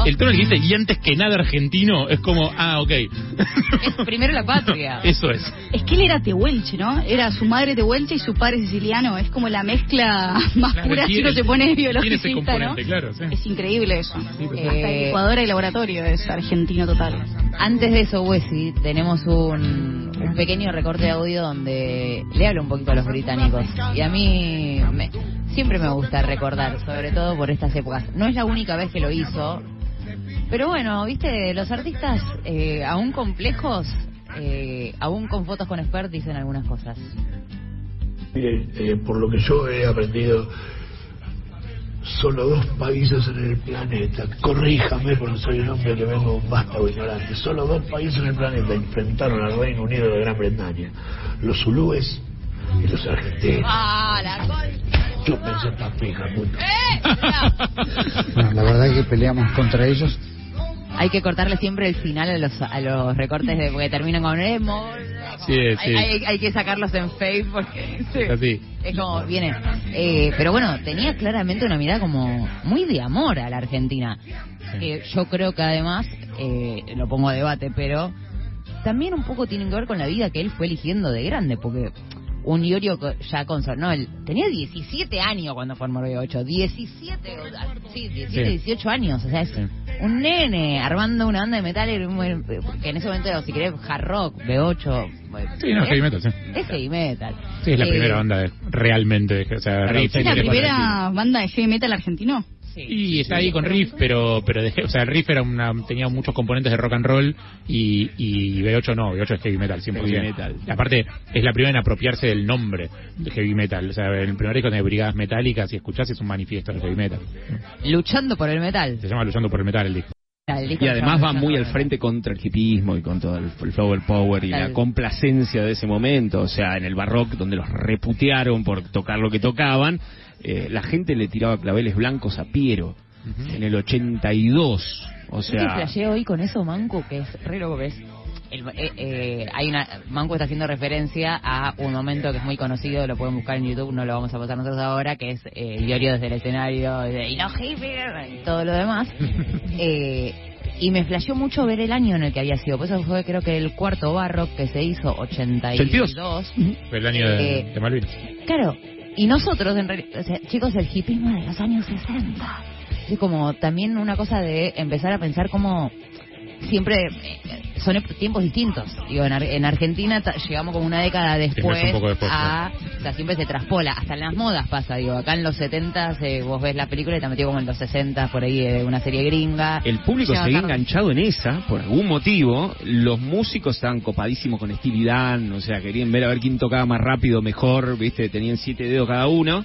El tono que dice y antes que nada argentino es como, ah, ok. Es primero la patria. Eso es. Es que él era tehuelche, ¿no? Era su madre tehuelche y su padre siciliano. Es como la mezcla más Claro, pura si tiene- uno se pone tiene ese biologicista, ¿no? componente, claro, sí. Es increíble eso. Sí, Eh. Hasta el licuadora y laboratorio es argentino total. Antes de eso, Wesley, tenemos un, un pequeño recorte de audio donde le hablo un poquito a los británicos. Y a mí me- siempre me gusta recordar, sobre todo por estas épocas. No es la única vez que lo hizo, pero bueno, viste, los artistas, eh, aún complejos, eh, aún con fotos con expert, dicen algunas cosas. Eh, por lo que yo he aprendido, solo dos países en el planeta, corríjame porque soy un hombre que vengo un vástago ignorante, solo dos países en el planeta enfrentaron al Reino Unido de Gran Bretaña, los zulúes y los argentinos. ¡Ah, la Yo pensé esta fija, puto. No, la verdad que peleamos contra ellos Hay que cortarle siempre el final a los, a los recortes de porque terminan con emo. Sí, hay, sí. hay- hay que sacarlos en Facebook porque sí, Así. es como viene. Eh, pero bueno, tenía claramente una mirada como muy de amor a la Argentina. Que yo creo que además, eh, lo pongo a debate, pero también un poco tiene que ver con la vida que él fue eligiendo de grande, porque un Iorio co- ya con su- no, él tenía 17 años cuando formó B8, 17, o- ah, sí, 17, Sí. 18 años, o sea, es Sí. un nene armando una banda de metal, que en ese momento era, si querés, hard rock, B8. Sí, no, es- heavy metal, sí. Es heavy metal. Sí, es la Eh, primera banda de- realmente, o sea. ¿Es la primera banda de heavy metal argentino? Sí. Y está ahí con Riff, pero pero de- o sea, el Riff era una, tenía muchos componentes de rock and roll y, y B8 no, B8 es heavy metal, 100%. Heavy metal. Aparte, es la primera en apropiarse del nombre de heavy metal. O sea, el primer disco de Brigadas Metálicas, si escuchás, es un manifiesto de heavy metal. Luchando por el metal. Se llama Luchando por el Metal el disco. Y además va muy al frente contra el hipismo y con todo el, el flower power y la complacencia de ese momento. O sea, en el barrock, donde los reputearon por tocar lo que tocaban, eh, la gente le tiraba claveles blancos a Piero en el 82. O ¿Sabes que sea, hoy con eso, Manco? Que es re loco, que es... el- eh, eh, hay una Manco está haciendo referencia a un momento que es muy conocido, lo pueden buscar en YouTube, no lo vamos a pasar nosotros ahora, que es eh, el diario desde el escenario, de, y los hippies, y todo lo demás. Eh, y me flasheó mucho ver el año en el que había sido. Pues eso fue creo que el cuarto barro que se hizo, 82. Fue el año de, Eh, de Malvinas. Claro, y nosotros, en realidad, o sea, chicos, el hipismo de los años 60. Es como también una cosa de empezar a pensar como siempre eh, son tiempos distintos. Digo, en, Ar- en Argentina ta- llegamos como una década después, un poco después, a... O sea, siempre se traspola. Hasta en las modas pasa, digo. Acá en los 70 eh, vos ves la película y te metió como en los 60 por ahí de una serie gringa. el público seguía tarde. enganchado en esa, por algún motivo. Los músicos estaban copadísimos con Stevie Dan, o sea, querían ver a ver quién tocaba más rápido, mejor, viste, tenían siete dedos cada uno.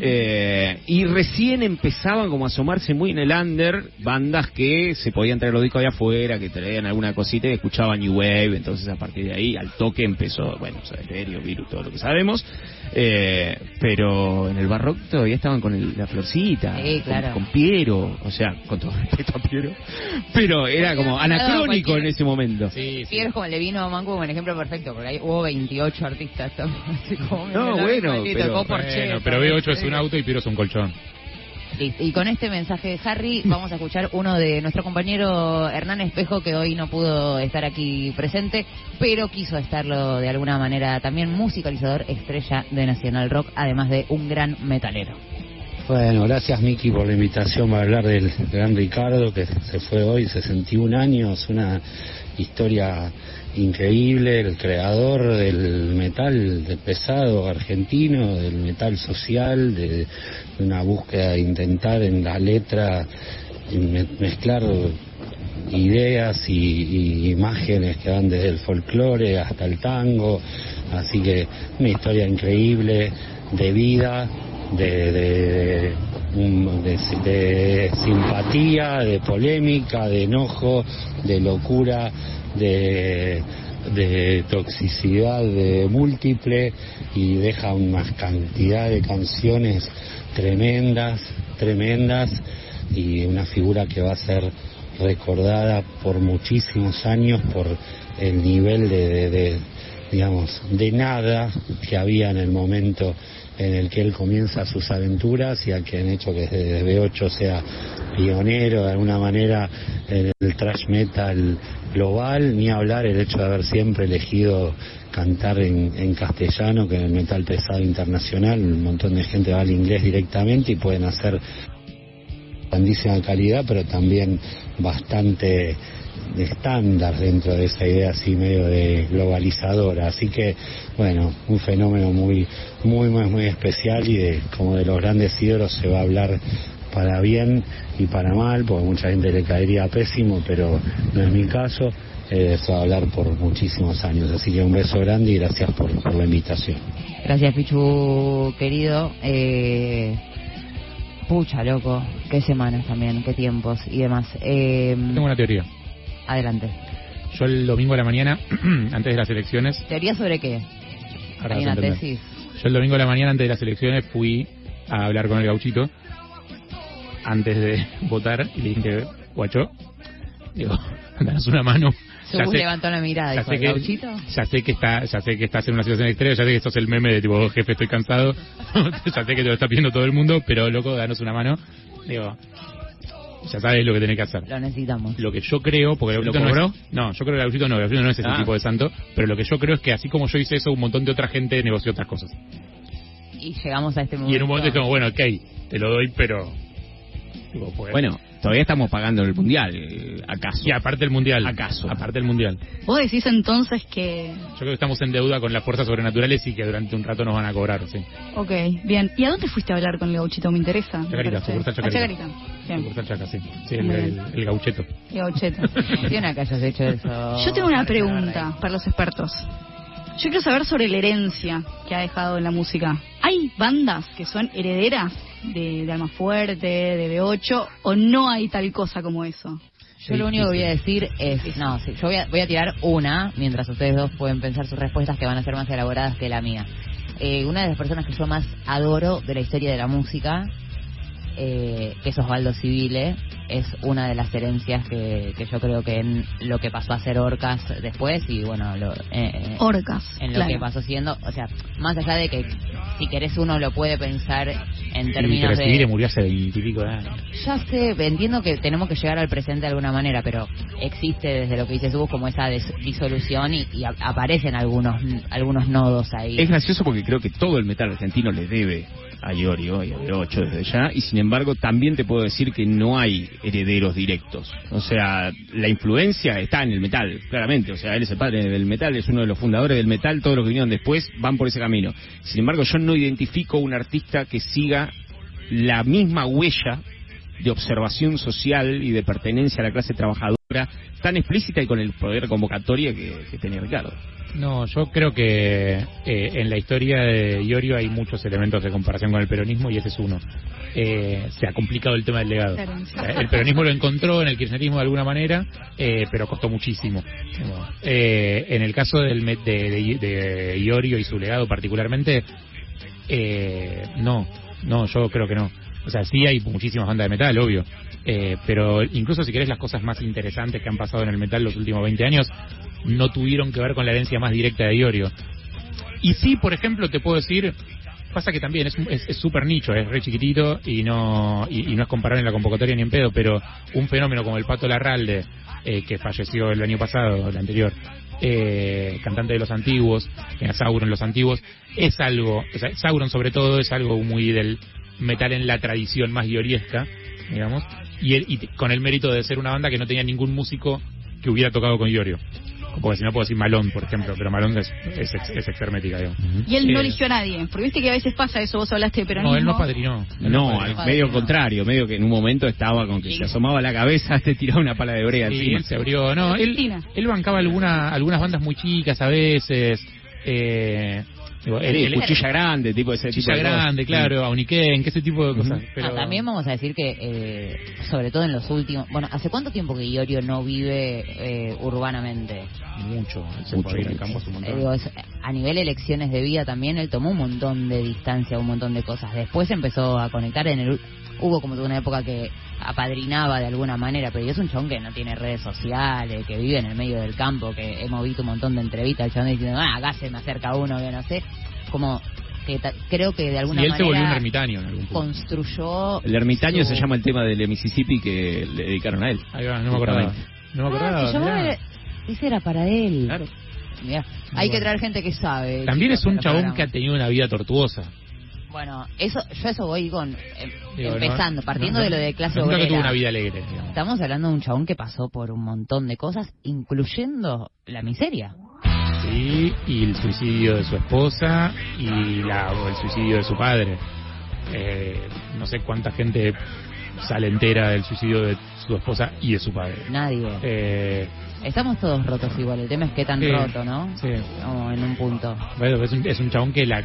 Eh, y recién empezaban como a asomarse muy en el under bandas que se podían traer los discos de afuera, que traían alguna cosita y escuchaban New Wave, entonces a partir de ahí al toque empezó, bueno, o sea, Stereo, Virus, todo lo que sabemos, eh, pero en el barroco todavía estaban con el- la florcita, Sí, con- claro. con, Piero, o sea, con todo respeto a Piero, pero era como anacrónico en ese momento. Sí, sí. Piero es como le vino a Manco como el ejemplo perfecto, porque ahí hubo 28 artistas también. Así como, No, bueno, pero- Bueno, pero B8 es sí. Un auto y Piero es un colchón. Y con este mensaje de Harry vamos a escuchar uno de nuestro compañero Hernán Espejo que hoy no pudo estar aquí presente, pero quiso estarlo de alguna manera también musicalizador estrella de Nacional Rock, además de un gran metalero. Bueno, gracias Miki por la invitación para hablar del gran Ricardo que se fue hoy, 61 años, una historia increíble, el creador del metal de pesado argentino, del metal social, de, una búsqueda de intentar en la letra me- mezclar ideas y, y imágenes que van desde el folclore hasta el tango, así que una historia increíble de vida, de, de, simpatía, de polémica, de enojo, de locura, de, toxicidad de múltiple y deja una cantidad de canciones tremendas, tremendas y una figura que va a ser recordada por muchísimos años por el nivel de- de, digamos de nada que había en el momento en el que él comienza sus aventuras y al que han hecho que desde B8 sea pionero de alguna manera en el thrash metal global, ni hablar el hecho de haber siempre elegido cantar en, en castellano, que en el metal pesado internacional un montón de gente va al inglés directamente y pueden hacer grandísima calidad, pero también bastante de estándar dentro de esa idea así medio de globalizadora. Así que, bueno, un fenómeno muy, muy, muy, muy especial y de, como de los grandes ídolos se va a hablar para bien y para mal, porque mucha gente le caería pésimo, pero no es mi caso. Eh, se va a hablar por muchísimos años. Así que un beso grande y gracias por, por la invitación. Gracias, Pichu, querido. Eh, pucha, loco. Qué semanas también, qué tiempos y demás. Eh, Tengo una teoría. adelante. Yo el domingo a la mañana, antes de las elecciones, ¿Teoría sobre qué? ahora Hay una tesis. Yo el domingo a la mañana antes de las elecciones fui a hablar con el gauchito antes de votar y le dije, guacho, Digo, danos una mano. Ya Según sé- levantó la mirada, ya sé que ¿Gauchito? ya sé que está ya sé que estás en una situación extrema ya sé que sos el meme de tipo "Oh, jefe estoy cansado ya sé que te lo está pidiendo todo el mundo pero loco danos una mano digo ya sabes lo que tenés que hacer Lo necesitamos. lo que yo creo porque el ¿Lo no es, no yo creo que el Gauchito no el Gauchito no es ese Ah. tipo de santo pero lo que yo creo es que así como yo hice eso un montón de otra gente negoció otras cosas Y llegamos a este momento. y en un momento es como bueno ok te lo doy pero digo, pues, Bueno, todavía estamos pagando el mundial, acaso. y aparte el mundial ¿Acaso? aparte el mundial Vos decís entonces que... yo creo que estamos en deuda con las fuerzas sobrenaturales y que durante un rato nos van a cobrar sí Ok, bien. ¿Y a dónde fuiste a hablar con el gauchito? Me interesa. me Chacarita, parece. sucursal A Chacarita. Chacarita. Bien, Chaca, sí. Sí, el, el, el gaucheto. el gauchito. Me emociona que hayas hecho eso. Yo tengo una pregunta para los expertos. Yo quiero saber sobre la herencia que ha dejado en la música. ¿Hay bandas que son herederas de, de Almafuerte, de B8, o no hay tal cosa como eso? Yo lo único que voy a decir es, no, sí, yo voy a, voy a tirar una, mientras ustedes dos pueden pensar sus respuestas que van a ser más elaboradas que la mía. Eh, una de las personas que yo más adoro de la historia de la música, eh, que es Osvaldo Civile, es una de las herencias que, que yo creo que en lo que pasó a ser Orcas después y bueno, lo, eh, eh, Orcas. en lo claro. que pasó siendo, o sea, más allá de que si querés uno lo puede pensar en términos pero Civile de... murió hace veintipico de años. Ya sé, entiendo que tenemos que llegar al presente de alguna manera, pero existe desde lo que dices vos como esa des- disolución y, y a- aparecen algunos algunos nodos ahí. Es gracioso porque creo que todo el metal argentino le debe a Iorio y a B8 desde ya, y sin embargo también te puedo decir que no hay herederos directos. O sea, la influencia está en el metal, claramente. O sea, él es el padre del metal, es uno de los fundadores del metal, todos los que vinieron después van por ese camino. Sin embargo, yo no identifico un artista que siga la misma huella de observación social y de pertenencia a la clase trabajadora tan explícita y con el poder convocatoria que, que tenía Ricardo. No, yo creo que eh, en la historia de Iorio hay muchos elementos de comparación con el peronismo y ese es uno. Eh, se ha complicado el tema del legado. Sea, el peronismo lo encontró en el kirchnerismo de alguna manera, eh, pero costó muchísimo. Eh, en el caso del, de, de, de Iorio y su legado particularmente, eh, no, no, yo creo que no. O sea, sí hay muchísimas bandas de metal, obvio. Eh, pero incluso si querés las cosas más interesantes que han pasado en el metal los últimos 20 años, no tuvieron que ver con la herencia más directa de Iorio. Y sí, por ejemplo, te puedo decir, pasa que también es súper nicho, es re chiquitito y no y, no es comparable en la convocatoria ni en pedo, pero un fenómeno como el Pato Larralde, eh, que falleció el año pasado, el anterior, eh, cantante de los antiguos, era Sauron los antiguos, es algo, o sea, Sauron sobre todo es algo muy del metal en la tradición más ioriesca, digamos, y, el- y con el mérito de ser una banda que no tenía ningún músico que hubiera tocado con Iorio. Porque si no puedo decir Malón, por ejemplo, pero Malón es, es, ex- es digamos. Y él no Eh, eligió a nadie, porque viste que a veces pasa eso, vos hablaste de peronismo. No, él no padrinó. Él No, padrinó. al medio contrario, medio que en un momento estaba con que se asomaba la cabeza, te tiraba una pala de brea Sí, encima. él se abrió. No, él, él bancaba alguna, algunas bandas muy chicas a veces. Eh, digo, Sí, él- cuchilla grande, tipo ese tipo Cuchilla de cosas. grande, claro, Auniquén, que ese tipo de cosas. Pero Ah, también vamos a decir que, eh, sobre todo en los últimos... Bueno, ¿hace cuánto tiempo que Iorio no vive eh, urbanamente? mucho, se Mucho, ir al campo Eh, montón. digo, es- a nivel elecciones de vida también él tomó un montón de distancia, un montón de cosas. Después empezó a conectar en el... Hubo como una época que apadrinaba de alguna manera, pero es un chabón que no tiene redes sociales, que vive en el medio del campo, que hemos visto un montón de entrevistas, el chabón diciendo, ah, acá se me acerca uno que no sé. Como que creo que de alguna y él se volvió un manera ermitaño en algún punto. construyó... El ermitaño su- se llama el tema del Mississippi que le dedicaron a él. Ahí va, no me acordaba. No me Ah, acordaba. se llamaba- mirá. Ese era para él. Claro. Mirá, hay que traer gente que sabe. También es un chabón que ha tenido una vida tortuosa. Bueno, eso, yo eso voy con em, Digo, no- empezando, partiendo no- de lo de clase que obrera. tuvo una vida alegre, digamos. Estamos hablando de un chabón que pasó por un montón de cosas, incluyendo la miseria. Sí, y el suicidio de su esposa y la, o el suicidio de su padre. Eh, no sé cuánta gente sale entera del suicidio de su esposa y de su padre. Nadie. Eh, Estamos todos rotos igual, el tema es qué tan Sí, roto, ¿no? sí. Como en un punto. bueno, es, un, es un chabón que, la,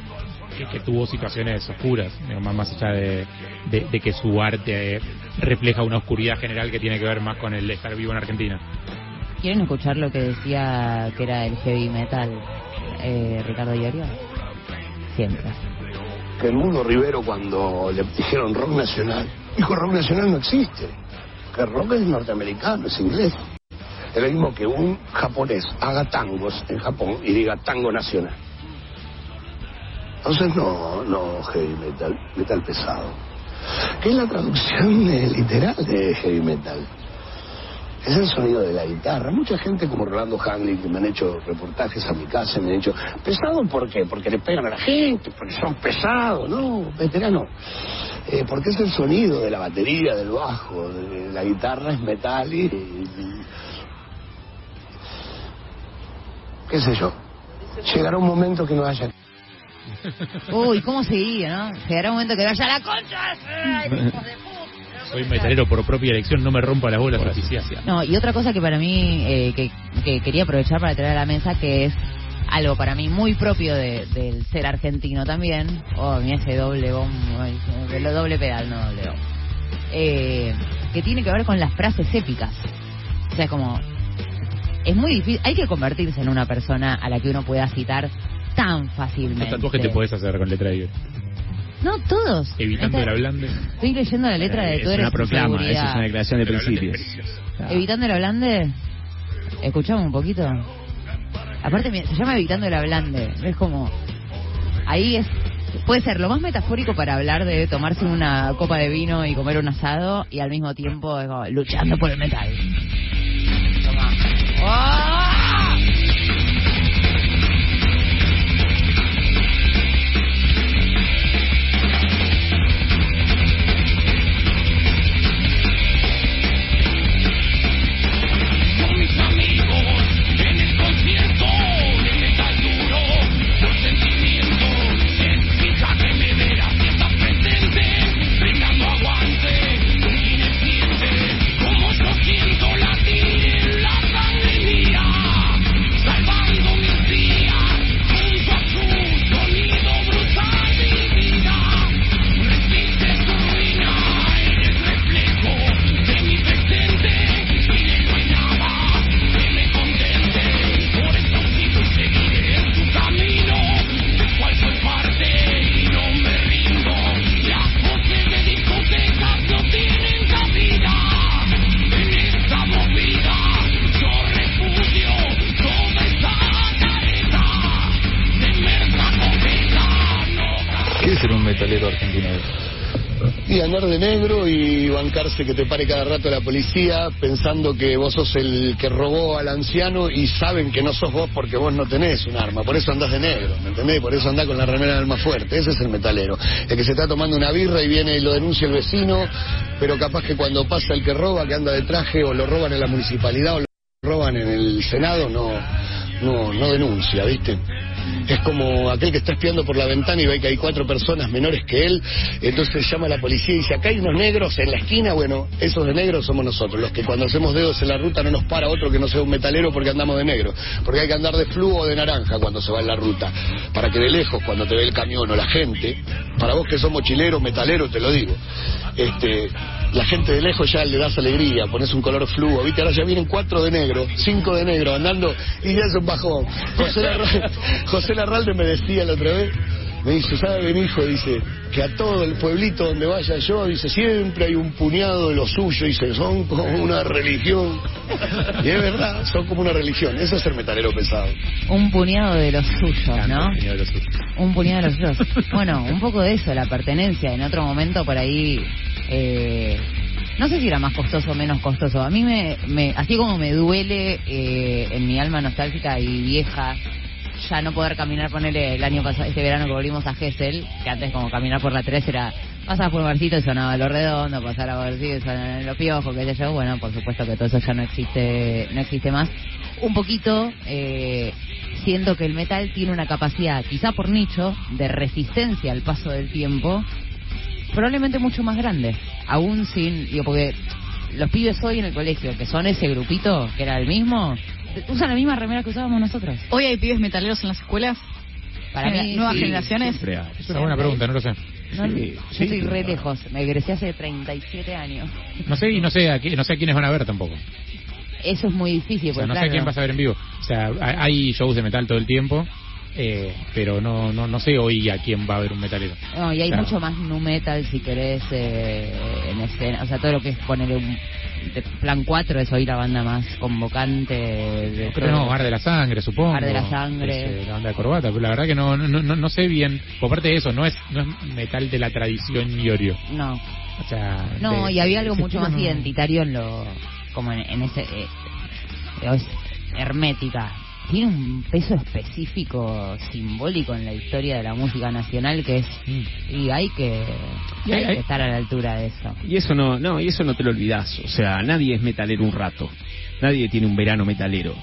que, que tuvo situaciones oscuras, digo, más, más allá de, de- de que su arte eh, refleja una oscuridad general que tiene que ver más con el estar vivo en Argentina. ¿Quieren escuchar lo que decía que era el heavy metal eh, Ricardo Iorio? Siempre. que el Mundo Rivero cuando le dijeron rock nacional, dijo rock nacional no existe, que el rock es norteamericano, es inglés. Es lo mismo que un japonés haga tangos en Japón y diga tango nacional. Entonces no, no heavy metal, metal pesado. ¿Qué es la traducción literal de heavy metal? Es el sonido de la guitarra. Mucha gente como Rolando Hanley que me han hecho reportajes a mi casa me han dicho, ¿pesado por qué? Porque le pegan a la gente, porque son pesados, ¿no? Veterano. Eh, porque es el sonido de la batería, del bajo, de la guitarra es metal y, y- qué sé yo. Llegará un momento que no haya Uy, ¿cómo seguía, no? Llegará un momento que vaya a la concha. Ay, hijos de puta. Soy metalero por propia elección, no me rompa las bolas oficiales. No, y otra cosa que para mí, eh, que, que quería aprovechar para traer a la mesa, que es algo para mí muy propio de- del ser argentino también. Oh, mira ese doble bombo, lo doble pedal, no doble bombo. Eh, que tiene que ver con las frases épicas. O sea, como... Es muy difícil, hay que convertirse en una persona a la que uno pueda citar tan ¿Qué fácilmente. tatuaje te puedes hacer con letra de No, todos. Evitando el ablande. Estoy leyendo la letra de es Tú eres una tu proclama, eso es una declaración de es principios. Evitando el ablande. Escuchamos un poquito. Aparte se llama Evitando el ablande. Es como ahí es puede ser lo más metafórico para hablar de tomarse una copa de vino y comer un asado y al mismo tiempo es como, luchando por el metal. Toma. ¡Ah! Y andar de negro y bancarse que te pare cada rato la policía pensando que vos sos el que robó al anciano y saben que no sos vos porque vos no tenés un arma. Por eso andás de negro, ¿me entendés? Por eso andás con la remera del más fuerte. Ese es el metalero. El que se está tomando una birra y viene y lo denuncia el vecino, pero capaz que cuando pasa el que roba, que anda de traje o lo roban en la municipalidad o lo roban en el Senado, no, no, no denuncia, ¿viste? Es como aquel que está espiando por la ventana y ve que hay cuatro personas menores que él, entonces llama a la policía y dice, acá hay unos negros en la esquina, bueno, esos de negros somos nosotros, los que cuando hacemos dedos en la ruta no nos para otro que no sea un metalero porque andamos de negro, porque hay que andar de fluo o de naranja cuando se va en la ruta, para que de lejos, cuando te ve el camión o la gente, para vos que sos mochilero, metalero, te lo digo, este, la gente de lejos ya le das alegría, pones un color fluo, viste, ahora ya vienen cuatro de negro, cinco de negro andando y ya es un bajón. José, Larra- José Larralde me decía la otra vez, me dice, ¿sabe mi hijo? Dice, que a todo el pueblito donde vaya yo, dice, siempre hay un puñado de los suyos, dice, son como una religión. Y es verdad, son como una religión, eso es ser metalero pesado. Un puñado de los suyos, ¿no? Un puñado de los suyos. Bueno, un poco de eso, la pertenencia. En otro momento por ahí, eh, no sé si era más costoso o menos costoso. A mí me, así como me duele eh, en mi alma nostálgica y vieja ya no poder caminar, ponerle el año pasado, este verano que volvimos a Gessel, que antes como caminar por la 3 era, pasar por un barcito y sonaba lo redondo, pasar a barcito y sonaba lo piojo, que sé yo, bueno, por supuesto que todo eso ya no existe, no existe más. Un poquito, eh, siento que el metal tiene una capacidad, quizá por nicho, de resistencia al paso del tiempo, probablemente mucho más grande, aún sin, digo, porque los pibes hoy en el colegio, que son ese grupito, que era el mismo, usan la misma remera que usábamos nosotros. Hoy hay pibes metaleros en las escuelas. Para mí, nuevas sí. generaciones. Siempre. Es una buena pregunta, no lo sé. No, Sí, yo sí. estoy re lejos, me egresé hace 37 años. No sé y no sé a, no sé a quiénes van a ver tampoco. Eso es muy difícil, O sea, no sé a quién vas a ver en vivo. O sea, hay shows de metal todo el tiempo, Eh, pero no, no no sé hoy a quién va a haber un metalero. No, y hay Claro. mucho más nu metal, si querés, eh, en escena. O sea, todo lo que es poner un. de plan 4 es hoy la banda más convocante. De Creo no, Ar de la Sangre, supongo. Ar de la Sangre. Es, eh, la banda de corbata, pero la verdad que no, no, no, no sé bien. Por parte de eso, no es, no es metal de la tradición Iorio. No, O sea, no, de- y había algo mucho más identitario en lo. como en, en ese. eh, es hermética. Tiene un peso específico, simbólico en la historia de la música nacional que es. Mm. Y hay que, Y hay hay- que estar a la altura de eso. Y eso no, no, y eso no te lo olvidás. O sea, nadie es metalero un rato. Nadie tiene un verano metalero.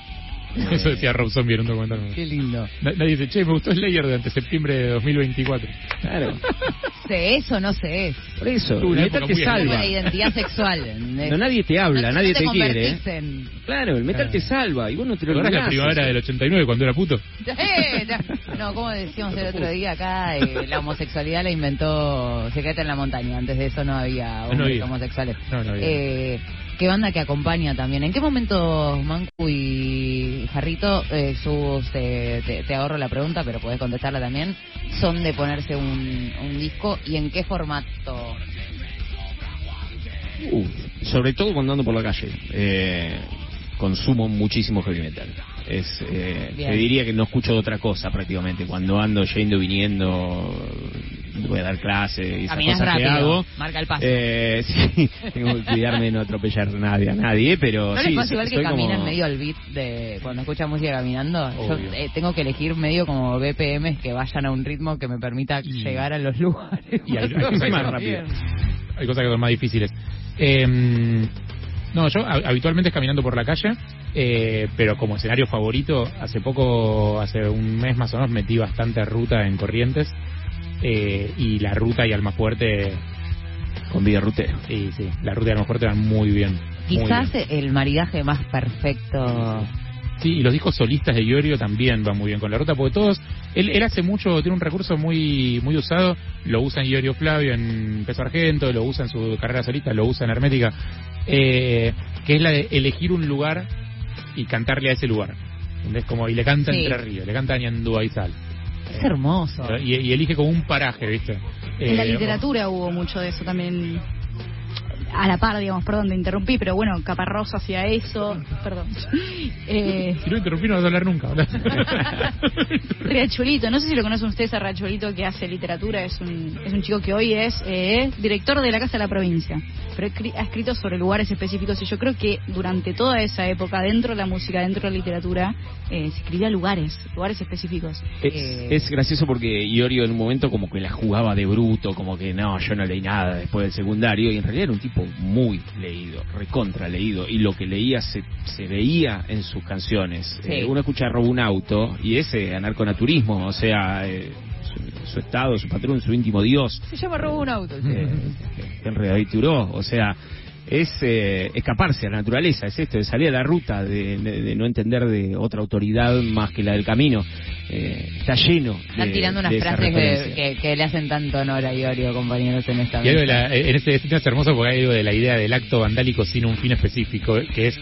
Eso decía Rob Zombie en un documental. lindo. Na- Nadie dice, che, me gustó Slayer durante septiembre de 2024. Claro. ¿Se es o no se es? Por eso, el metal te salva. la identidad sexual. No, nadie te habla, No- no nadie te, quiere. convertís en- Claro, el metal te salva y vos no te lo ¿Te la primavera del 89 cuando era puto? Eh, No, como decíamos el otro día acá, eh, la homosexualidad la inventó Secreta en la Montaña. Antes de eso no había No hombres había. homosexuales. No, no había. Eh, ¿Qué banda que acompaña también? ¿En qué momento, Mancu y Jarrito, eh, sus, eh, te, te ahorro la pregunta, pero podés contestarla también, son de ponerse un, un disco y en qué formato? Uh, sobre todo cuando ando por la calle. Eh, consumo muchísimo heavy metal. Es, eh, te diría que no escucho otra cosa prácticamente. Cuando ando yendo, viniendo, voy a dar clases y esas Caminás cosas que rápido, hago. marca el paso. Eh, sí, tengo que cuidarme de no atropellar a nadie, a nadie, pero ¿No sí, les pasa igual que soy caminan como- medio al beat de cuando escuchan música caminando? Yo eh, tengo que elegir medio como BPMs que vayan a un ritmo que me permita Y- llegar a los lugares. Y hay, hay más cosas que más son- rápido. hay cosas que son más difíciles. Eh, no, yo ha- habitualmente es caminando por la calle, eh, pero como escenario favorito, hace poco, hace un mes más o menos, metí bastante ruta en Corrientes. eh, y la ruta y Almafuerte, con vida rutero. sí, sí, la ruta y Almafuerte van muy bien. muy Quizás bien. el maridaje más perfecto. Sí, y los discos solistas de Iorio también van muy bien con la ruta, porque todos, él, él hace mucho, tiene un recurso muy muy usado, lo usa en Iorio Flavio, en Peso Argento, lo usa en su carrera solista, lo usa en Hermética, eh, que es la de elegir un lugar y cantarle a ese lugar. ¿Entendés? Como, y le canta Sí. Entre Ríos, le canta a Ñandúa y Sal. Es hermoso. Y, y elige como un paraje, ¿viste? En la Eh, literatura hubo mucho de eso también. A la par, digamos, perdón, te interrumpí, pero bueno, Caparrós hacía eso, perdón. Eh, Si no interrumpí no vas a hablar nunca. ¿verdad? Riachuelito, no sé si lo conocen ustedes a Riachuelito que hace literatura, es un, es un chico que hoy es eh, director de la Casa de la Provincia, pero escri- ha escrito sobre lugares específicos y yo creo que durante toda esa época, dentro de la música, dentro de la literatura, eh, se escribía lugares, lugares específicos. Es, Eh, es gracioso porque Iorio en un momento como que la jugaba de bruto, como que no, yo no leí nada después del secundario, y en realidad era un tipo muy leído, recontra leído, y lo que leía se, se veía en sus canciones. Sí. Eh, uno escucha Robo un auto, y ese anarconaturismo, o sea, eh, su, su estado, su patrón, su íntimo dios, Se llama Robo un auto. eh, Henry David Thoreau, o sea, es eh, escaparse a la naturaleza, es esto, de salir a la ruta, de, de- de no entender de otra autoridad más que la del camino. Eh, está lleno. de- Están tirando unas frases que, que- que le hacen tanto honor a Iorio, compañeros, en esta mesa. la- en este, tema es hermoso porque hay algo de la idea del acto vandálico sin un fin específico, que es,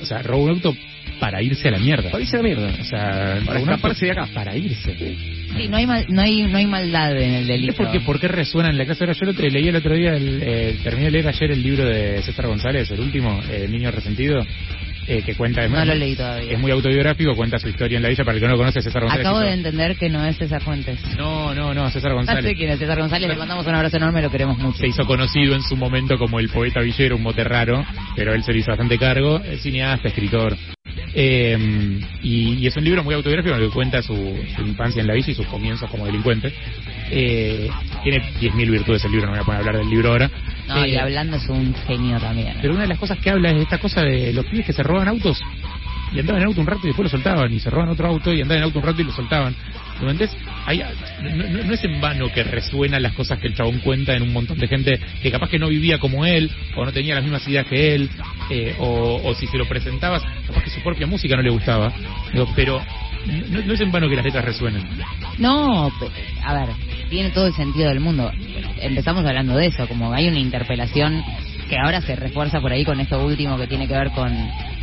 o sea, robo un auto para irse a la mierda. Para irse a la mierda. O sea, Para escaparse de acá. Para irse. Sí, no hay, mal- no, hay, no hay maldad en el delito. ¿Es porque, ¿Por qué resuena en la casa? Ahora yo lo leí el otro día, el, eh, terminé de leer ayer el libro de César González, el último, eh, El Niño Resentido, eh, que cuenta... es No lo leí todavía. Es muy autobiográfico, cuenta su historia en la villa, para el que no lo conoce, César González. Acabo hizo- de entender que no es César Fuentes. No, no, no, César González. sé quién es César González, le mandamos un abrazo enorme, lo queremos mucho. se hizo conocido en su momento como el poeta villero, un mote raro, pero él se lo hizo bastante cargo, es cineasta, escritor. Eh, y, y es un libro muy autobiográfico que cuenta su, su infancia en la villa y sus comienzos como delincuente. Eh, tiene 10.000 virtudes el libro, no voy a poner a hablar del libro ahora. No, y Eh, hablando es un genio también. Pero una de las cosas que habla es de esta cosa de los pibes que se roban autos y andaban en auto un rato y después lo soltaban y se roban otro auto y andaban en auto un rato y lo soltaban. ¿Me entendés? Hay- no, no- no es en vano que resuenan las cosas que el chabón cuenta en un montón de gente que capaz que no vivía como él o no tenía las mismas ideas que él eh, o, o si se lo presentabas capaz que su propia música no le gustaba. Pero no, no es en vano que las letras resuenen. No, a ver, tiene todo el sentido del mundo. Empezamos hablando de eso, como hay una interpelación que ahora se refuerza por ahí con esto último que tiene que ver con,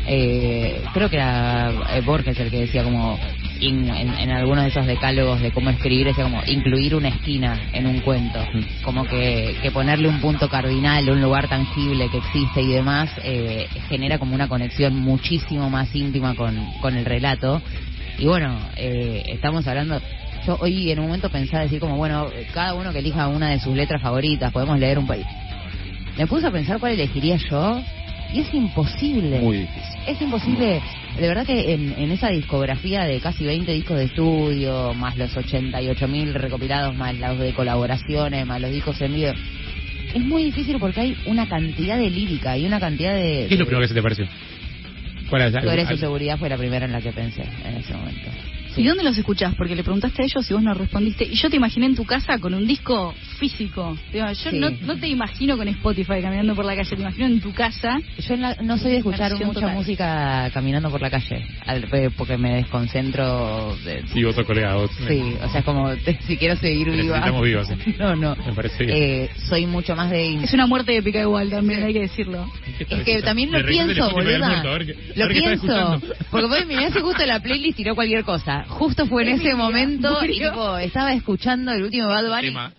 eh, creo que era eh, Borges el que decía como in- en, en algunos de esos decálogos de cómo escribir, decía como incluir una esquina en un cuento, como que, que ponerle un punto cardinal, un lugar tangible que existe y demás, eh, genera como una conexión muchísimo más íntima con, con el relato. Y bueno, eh, estamos hablando, yo hoy en un momento pensaba decir como, bueno, cada uno que elija una de sus letras favoritas, podemos leer un país. Me puse a pensar cuál elegiría yo y es imposible. Muy difícil. Es imposible, de verdad que en, en esa discografía de casi 20 discos de estudio, más los 88 mil recopilados, más los de colaboraciones, más los discos en vivo, es muy difícil porque hay una cantidad de lírica y una cantidad de... ¿Qué es lo primero que se te pareció? ¿Cuál es? Seguridad fue la primera en la que pensé en ese momento. ¿Y dónde los escuchás? Porque le preguntaste a ellos y vos no respondiste. Y yo te imaginé en tu casa con un disco físico. Digo, yo Sí. no, no te imagino con Spotify caminando por la calle, te imagino en tu casa. Yo en la- no soy de escuchar mucha total. música caminando por la calle, al- porque me desconcentro. De, Sí, vos sos colega, vos. sí, o sea, es como te- si quiero seguir viva. Necesitamos vivos, sí. No, no. Me parece bien. Eh, soy mucho más de. Es una muerte épica igual también, hay que decirlo. ¿Qué estás Es que también lo pienso, boluda. muerto, a ver qué- a Lo ver pienso. Porque vos mirás justo la playlist tiró cualquier cosa. Justo fue en Es ese momento y tipo, estaba escuchando el último Bad Bunny. Tema.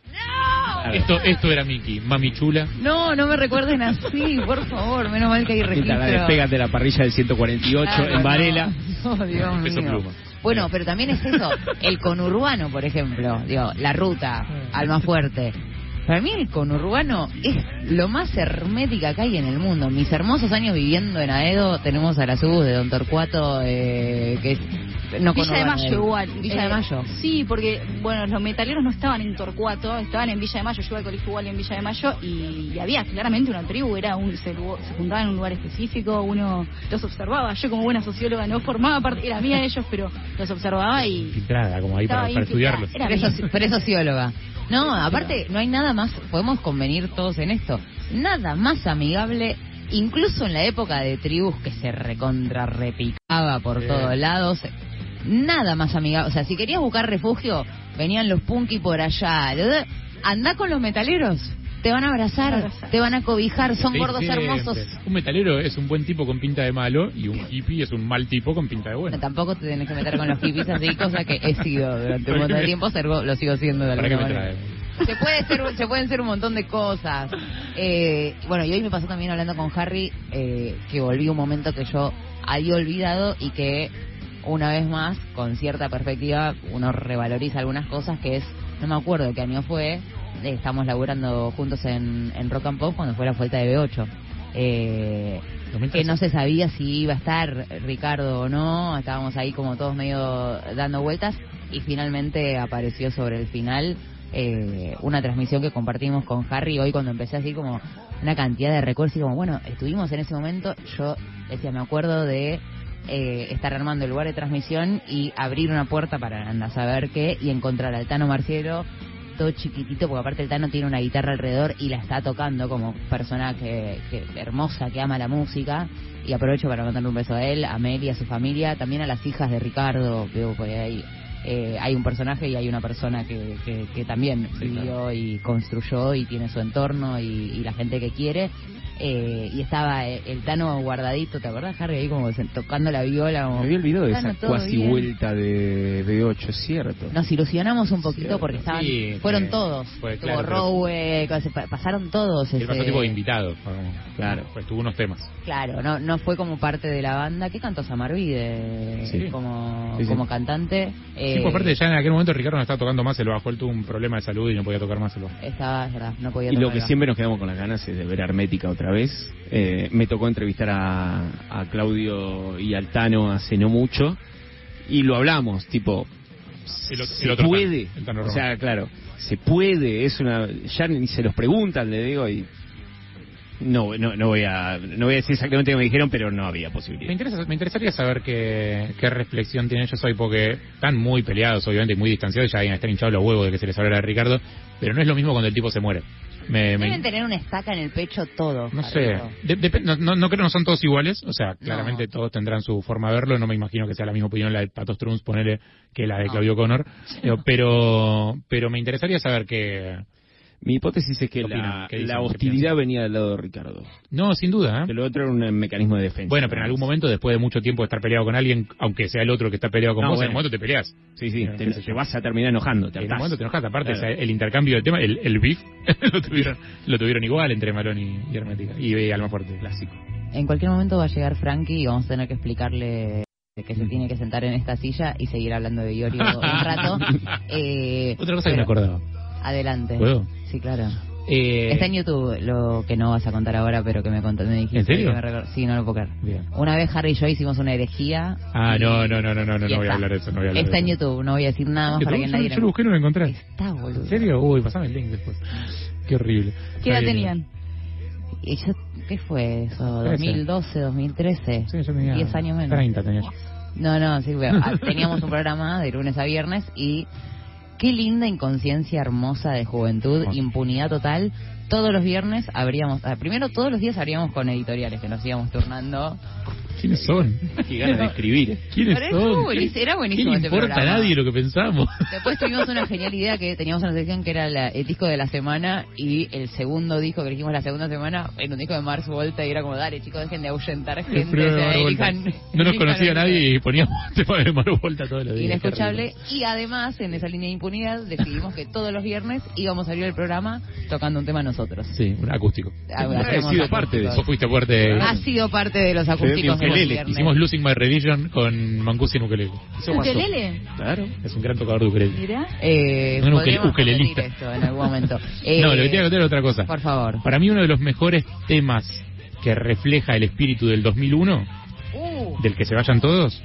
Esto, esto era Mickey, mami chula. No, no me recuerden así, por favor. Menos mal que hay registro. La despégate de la parrilla del 148 Claro, en Varela. No, No, Dios mío. pluma. Bueno, pero también es eso, el conurbano, por ejemplo, digo, la ruta, Alma Fuerte. Para mí el conurbano es lo más hermética que hay en el mundo. Mis hermosos años viviendo en Aedo, tenemos a la SUB de Don Torcuato, eh, que es... No Villa de Mayo igual. Villa Eh, de Mayo. Sí, porque, bueno, los metaleros no estaban en Torcuato, estaban en Villa de Mayo. Yo iba al colegio igual en Villa de Mayo y, y había claramente una tribu, era un, se, se juntaban en un lugar específico, uno los observaba. Yo como buena socióloga no formaba parte, era mía de ellos, pero los observaba y... Filtrada, como ahí para, para estudiarlos. Socióloga. No, aparte, no hay nada más, podemos convenir todos en esto, nada más amigable, incluso en la época de tribus que se recontra repicaba por Sí. todos lados, nada más amigable. O sea, si querías buscar refugio, venían los punky por allá. Andá con los metaleros, te van a abrazar, te van a cobijar, son gordos hermosos. Un metalero es un buen tipo con pinta de malo y un hippie es un mal tipo con pinta de bueno. No, tampoco te tenés que meter con los hippies así, cosa que he sido durante un montón de tiempo, lo sigo siendo de ¿Para qué alguna me manera. trae? Se puede ser, se pueden ser un montón de cosas. Eh, bueno, y hoy me pasó también hablando con Harry eh, que volví un momento que yo había olvidado y que una vez más, con cierta perspectiva, uno revaloriza algunas cosas que es, no me acuerdo qué año fue, eh, estamos laburando juntos en, en Rock and Pop cuando fue la vuelta de B8. Eh, 2013. que no se sabía si iba a estar Ricardo o no, estábamos ahí como todos medio dando vueltas y finalmente apareció sobre el final eh, una transmisión que compartimos con Harry hoy cuando empecé así como una cantidad de recuerdos y como bueno, estuvimos en ese momento, yo decía, me acuerdo de eh, estar armando el lugar de transmisión y abrir una puerta para andar a saber qué y encontrar al Tano Marciero todo chiquitito, porque aparte el Tano tiene una guitarra alrededor y la está tocando como persona que, que- hermosa, que ama la música. Y aprovecho para mandarle un beso a él, a Mel y a su familia, también a las hijas de Ricardo, veo porque hay, eh, hay un personaje y hay una persona que, que, que también Sí, vivió y construyó y tiene su entorno y, y la gente que quiere. Eh, y estaba el, el Tano guardadito, ¿te acordás, Harry? Ahí como tocando la viola. Como, Me había olvidado de esa cuasi bien. vuelta de B8, es cierto. Nos ilusionamos un poquito Cierto. porque estaban, Sí, fueron todos. fue, Estuvo claro, pero- Rowe, pasaron todos. Él ese- pasó tipo de invitado. Claro. Pues tuvo unos temas. Claro, no, no fue como parte de la banda. ¿Qué cantó Samarvide Sí. como, Sí, sí. como cantante? Sí, Eh, pues aparte ya en aquel momento Ricardo no estaba tocando más el bajo. Él tuvo un problema de salud y no podía tocar más el bajo. Estaba, es verdad, no podía Y lo que siempre nos quedamos con las ganas es de ver Hermética otra vez. Eh, me tocó entrevistar a, a Claudio y Altano hace no mucho y lo hablamos, tipo, El se otro puede, Tano, Tano o sea, claro, se puede, es una, ya ni se los preguntan, le digo, y no, no, no voy a, no voy a decir exactamente lo que me dijeron, pero no había Me, posibilidad. interesa, me interesaría saber qué, qué reflexión tienen ellos hoy, porque están muy peleados, obviamente, y muy distanciados, ya están hinchados los huevos de que se les hablara de Ricardo, pero no es lo mismo cuando el tipo se muere. Me, me- Deben tener una estaca en el pecho todos. no sé. De- no, creo que no son todos iguales, o sea, claramente todos tendrán su forma de verlo, no me imagino que sea la misma opinión la de Pato Strunz, ponele, que la de. Claudio Connor, Eh, pero, pero me interesaría saber que... Mi hipótesis es que la, ¿Qué dicen? la ¿Qué hostilidad venía del lado de Ricardo. No, sin duda. ¿eh? Que lo otro era un eh, mecanismo de defensa. Bueno, pero en algún momento, después de mucho tiempo de estar peleado con alguien, aunque sea el otro que está peleado con No, vos, en un momento te peleas. Sí, sí, te, vas a terminar enojando, te En hartás. momento te enojas. Aparte, Claro. o sea, el intercambio de tema, el, el beef, lo, tuvieron, lo tuvieron igual entre Malón y, y Hermética. Y eh, Alma Fuerte. Clásico. En cualquier momento va a llegar Frankie y vamos a tener que explicarle que Mm. se tiene que sentar en esta silla y seguir hablando de Iorio un rato. Eh, Otra cosa que me acordaba. Adelante. ¿Puedo? Sí, claro. Eh, Está en YouTube lo que no vas a contar ahora, pero que me contaste. Me dijiste ¿En serio? me sí, no lo puedo creer. Bien. Una vez Harry y yo hicimos una herejía. Ah, y- no, no, no, no, no, no, voy a hablar de eso. No voy a hablar Está en. YouTube, no voy a decir nada más ¿Qué para que nadie Yo lo busqué y no lo encontré. Está, boludo. ¿En serio? Uy, pasame el link después. Qué horrible. ¿Qué edad tenían? Y yo, ¿Qué fue eso? Trece. ¿2012, 2013? Sí, yo tenía 10 años menos. 30 tenía yo. No, no, sí, pero, ah, teníamos un programa de lunes a viernes y qué linda inconsciencia hermosa de juventud, impunidad total. Todos los viernes habríamos, ah, primero todos los días habríamos con editoriales que nos íbamos turnando. ¿Quiénes son? Qué ganas de escribir. ¿Quiénes Pero son? era buenísimo, era buenísimo ¿Qué le ese importa a programa. nadie lo que pensamos? Después tuvimos una genial idea que teníamos una sección que era la- el disco de la semana y el segundo disco que elegimos la segunda semana era un disco de Mars Volta y era como, dale chicos, dejen de ahuyentar gente. O sea, elijan- no nos conocía nadie y poníamos temas de Maro Volta todos los días. Inescuchable. Y además, en esa línea de impunidad, decidimos que todos los viernes íbamos a abrir el programa tocando un tema nosotros. Sí, un acústico. Ah, Ha sido parte de. Vos fuiste fuerte. Ha sido parte de los acústicos ukelele. Hicimos Losing My Religion con Mancusi en ukelele. Eso pasó. ¿Ukelele? Claro. Es un gran tocador de ukelele. Mirá. Eh, Un ukelelista. esto en algún momento. Eh, no, lo que te voy a contar es otra cosa. Por favor. Para mí uno de los mejores temas que refleja el espíritu del 2001, Uh, del que se vayan todos,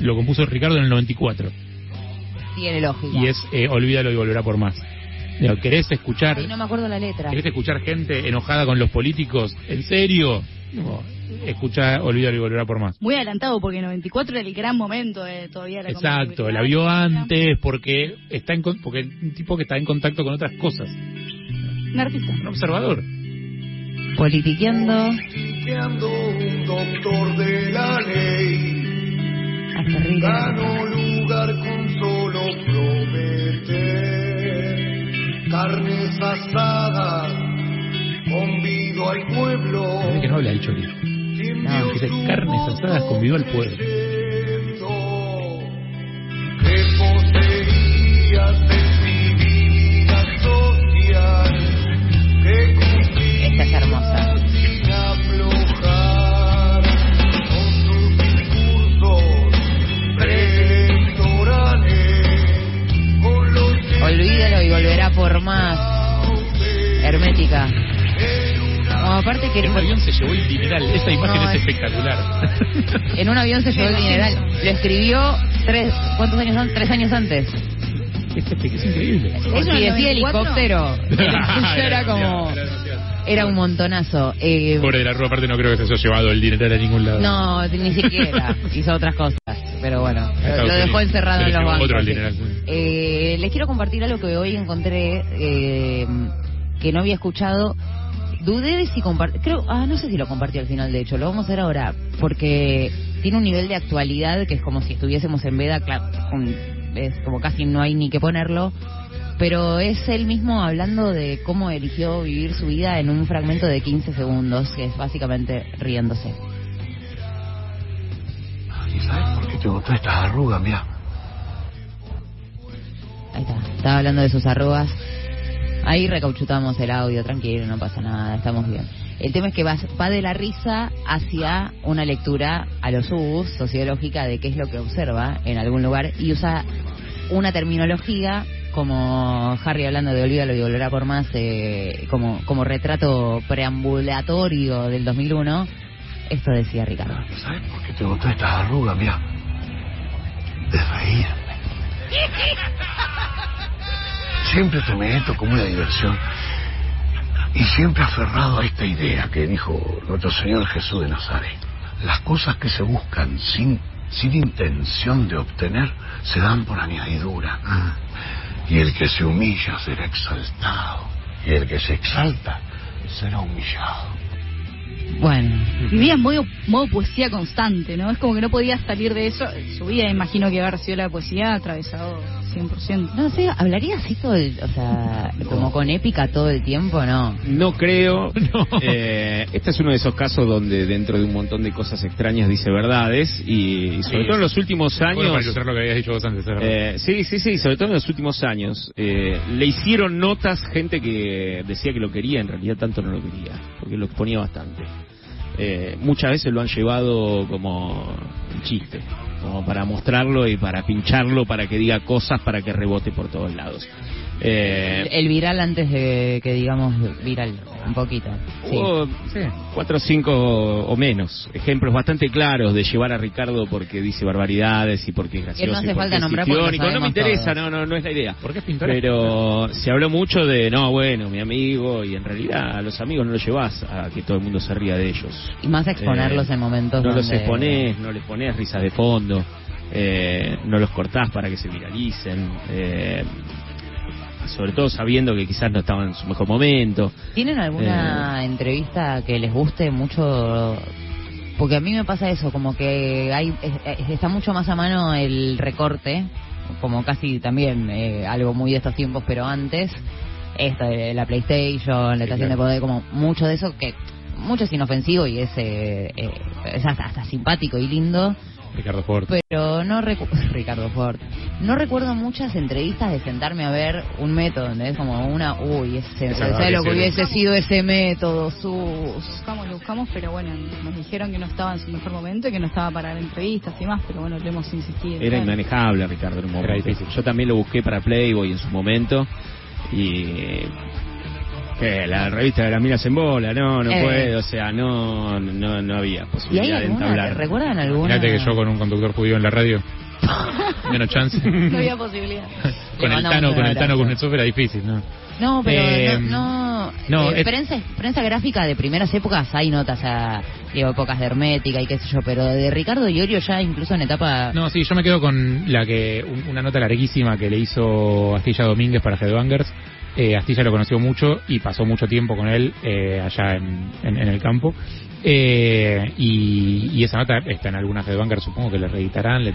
lo compuso Ricardo en el 94. tiene lógica. Y es eh, Olvídalo y volverá por más. ¿Querés escuchar Ay, no me acuerdo la letra. ¿Querés escuchar gente enojada con los políticos? ¿En serio? No, escucha Olvídalo y volverá por más. Muy adelantado porque 94 era el gran momento de todavía la Exacto, la vio antes porque está en porque es un tipo que está en contacto con otras cosas. Un artista. Un observador. Politiqueando. Politiqueando un doctor de la ley. Hasta arriba. Ganó lugar con solo prometer carnes asadas, convido al pueblo. Parece que no habla el Chori. Quien No, dice, "Carnes asadas convido al pueblo". Que poseía sensibilidad más. Hermética. Como aparte que En un avión se llevó el dineral. Esa imagen No, es es- espectacular. en un avión se llevó el dineral. Lo escribió tres, ¿cuántos años son? Tres años antes. es, es increíble. ¿Eso Si decía 94? helicóptero, el helicóptero era como... Era un montonazo. Eh, Pobre de la Rúa, aparte no creo que se haya llevado el dineral a ningún lado. no, ni siquiera. Hizo otras cosas. Pero bueno, lo dejó encerrado en los bancos. sí. Eh, les quiero compartir algo que hoy encontré eh, que no había escuchado. Dudé de si compartir. Creo, ah, no sé si lo compartí al final, de hecho. Lo vamos a hacer ahora. Porque tiene un nivel de actualidad que es como si estuviésemos en veda. Claro, es como casi no hay ni que ponerlo. Pero es él mismo hablando de cómo eligió vivir su vida en un fragmento de 15 segundos, que es básicamente riéndose. ¿Y sabes por qué tengo todas estas arrugas, mira? Ahí está. Estaba hablando de sus arrugas. Ahí recauchutamos el audio, tranquilo, no pasa nada, estamos bien. El tema es que va, va de la risa hacia una lectura a los ubus sociológica de qué es lo que observa en algún lugar y usa una terminología como Harry hablando de Olvídalo y volverá por más, eh, como, como retrato preambulatorio del 2001. Esto decía Ricardo. ¿Sabes por qué tengo todas estas arrugas, mira? De reírme. Siempre tomé esto como una diversión y siempre aferrado a esta idea que dijo nuestro Señor Jesús de Nazaret. Las cosas que se buscan sin, sin intención de obtener se dan por añadidura. Y el que se humilla será exaltado. Y el que se exalta será humillado. Bueno, Vivía en modo, modo poesía constante, ¿no? Es como que no podía salir de eso. Su vida, imagino que haber sido la poesía atravesado 100%. no sé, ¿hablaría así todo el, o sea, como con épica todo el tiempo? No. No creo. Eh, este es uno de esos casos donde dentro de un montón de cosas extrañas dice verdades y, y sobre Sí. todo en los últimos Bueno, para años... ilustrar lo que habías dicho vos antes. Eh, sí, sí, sí, sobre todo en los últimos años. eh, le hicieron notas gente que decía que lo quería, en realidad tanto no lo quería, porque lo exponía bastante. Eh, muchas veces lo han llevado como un chiste, como para mostrarlo y para pincharlo, para que diga cosas, para que rebote por todos lados. Eh, El viral antes de que digamos viral, un poquito. Sí. Hubo Sí. cuatro o cinco o menos ejemplos bastante claros de llevar a Ricardo porque dice barbaridades y porque es gracioso. no hace y porque falta nombrar porque. No me interesa, todos. no, no, no es la idea. ¿Por qué es pintor? Pero se habló mucho de, no, bueno, mi amigo, y en realidad a los amigos no los llevas a que todo el mundo se ría de ellos. Y más exponerlos Eh, en momentos No los donde- exponés, no les pones risas de fondo, eh, no los cortás para que se viralicen. eh, sobre todo sabiendo que quizás no estaban en su mejor momento. ¿Tienen alguna Eh. entrevista que les guste mucho? Porque a mí me pasa eso, como que hay es- es- está mucho más a mano el recorte, como casi también eh, algo muy de estos tiempos, pero antes, esto de la PlayStation, la estación de claro. poder, como mucho de eso que mucho es inofensivo y es, eh, eh, es hasta, hasta simpático y lindo, Ricardo Ford. pero no recu- Ricardo Ford no recuerdo muchas entrevistas de sentarme a ver un método donde es como una uy ese, ¿sabes lo que hubiese sido ese método sus buscamos, lo buscamos, pero bueno, nos dijeron que no estaba en su mejor momento y que no estaba para dar entrevistas y más, pero bueno, le hemos insistido. Era Claro. inmanejable Ricardo en un Era momento. difícil. Yo también lo busqué para Playboy en su momento y que la revista de las minas en bola, no, no Eh. puede, o sea, no, no, no había y hay posibilidad de entablar. recuerdan alguna Fíjate que yo con un conductor judío en la radio, menos chance. No había posibilidad. con el Tano, con el Tano con el era difícil, ¿no? no pero Eh, no no, no, eh, es- prensa prensa gráfica de primeras épocas hay notas a digo, épocas de hermética y qué sé yo pero de Ricardo Iorio ya incluso en etapa No, sí, yo me quedo con la que un- una nota larguísima que le hizo Astilla Domínguez para Headbangers. Eh, Astilla lo conoció mucho y pasó mucho tiempo con él eh, allá en, el campo. Eh, y, y esa nota está en algunas Headbangers, supongo que le reeditarán, le-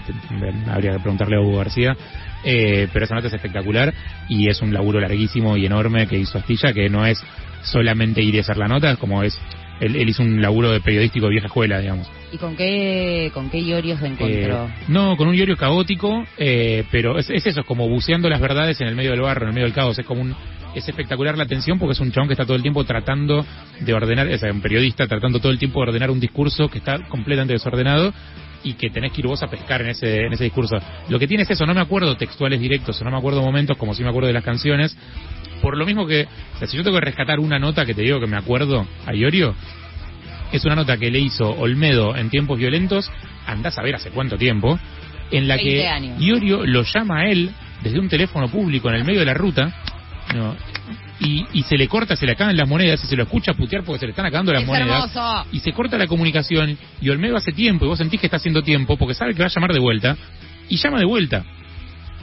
habría que preguntarle a Hugo García. Eh, pero esa nota es espectacular y es un laburo larguísimo y enorme que hizo Astilla, que no es solamente ir y hacer la nota, como es, él, él hizo un laburo de periodístico de vieja escuela, digamos. y con qué con qué Iorio se encontró Eh, no, con un Iorio caótico, eh, pero es, es eso, es como buceando las verdades en el medio del barro, en el medio del caos. Es como un, es espectacular la atención porque es un chabón que está todo el tiempo tratando de ordenar, es un periodista tratando todo el tiempo de ordenar un discurso que está completamente desordenado y que tenés que ir vos a pescar en ese, en ese discurso. Lo que tiene es eso, no me acuerdo textuales directos o no me acuerdo momentos como si me acuerdo de las canciones. Por lo mismo que, o sea, si yo tengo que rescatar una nota que te digo que me acuerdo a Iorio, es una nota que le hizo Olmedo en tiempos violentos, andás a ver hace cuánto tiempo, en la 20 que años. Iorio lo llama a él desde un teléfono público en el medio de la ruta, ¿no? y, y se le corta, se le acaban las monedas, y se lo escucha putear porque se le están acabando las Es monedas, hermoso. y se corta la comunicación, y Olmedo hace tiempo, y vos sentís que está haciendo tiempo, porque sabe que va a llamar de vuelta, y llama de vuelta.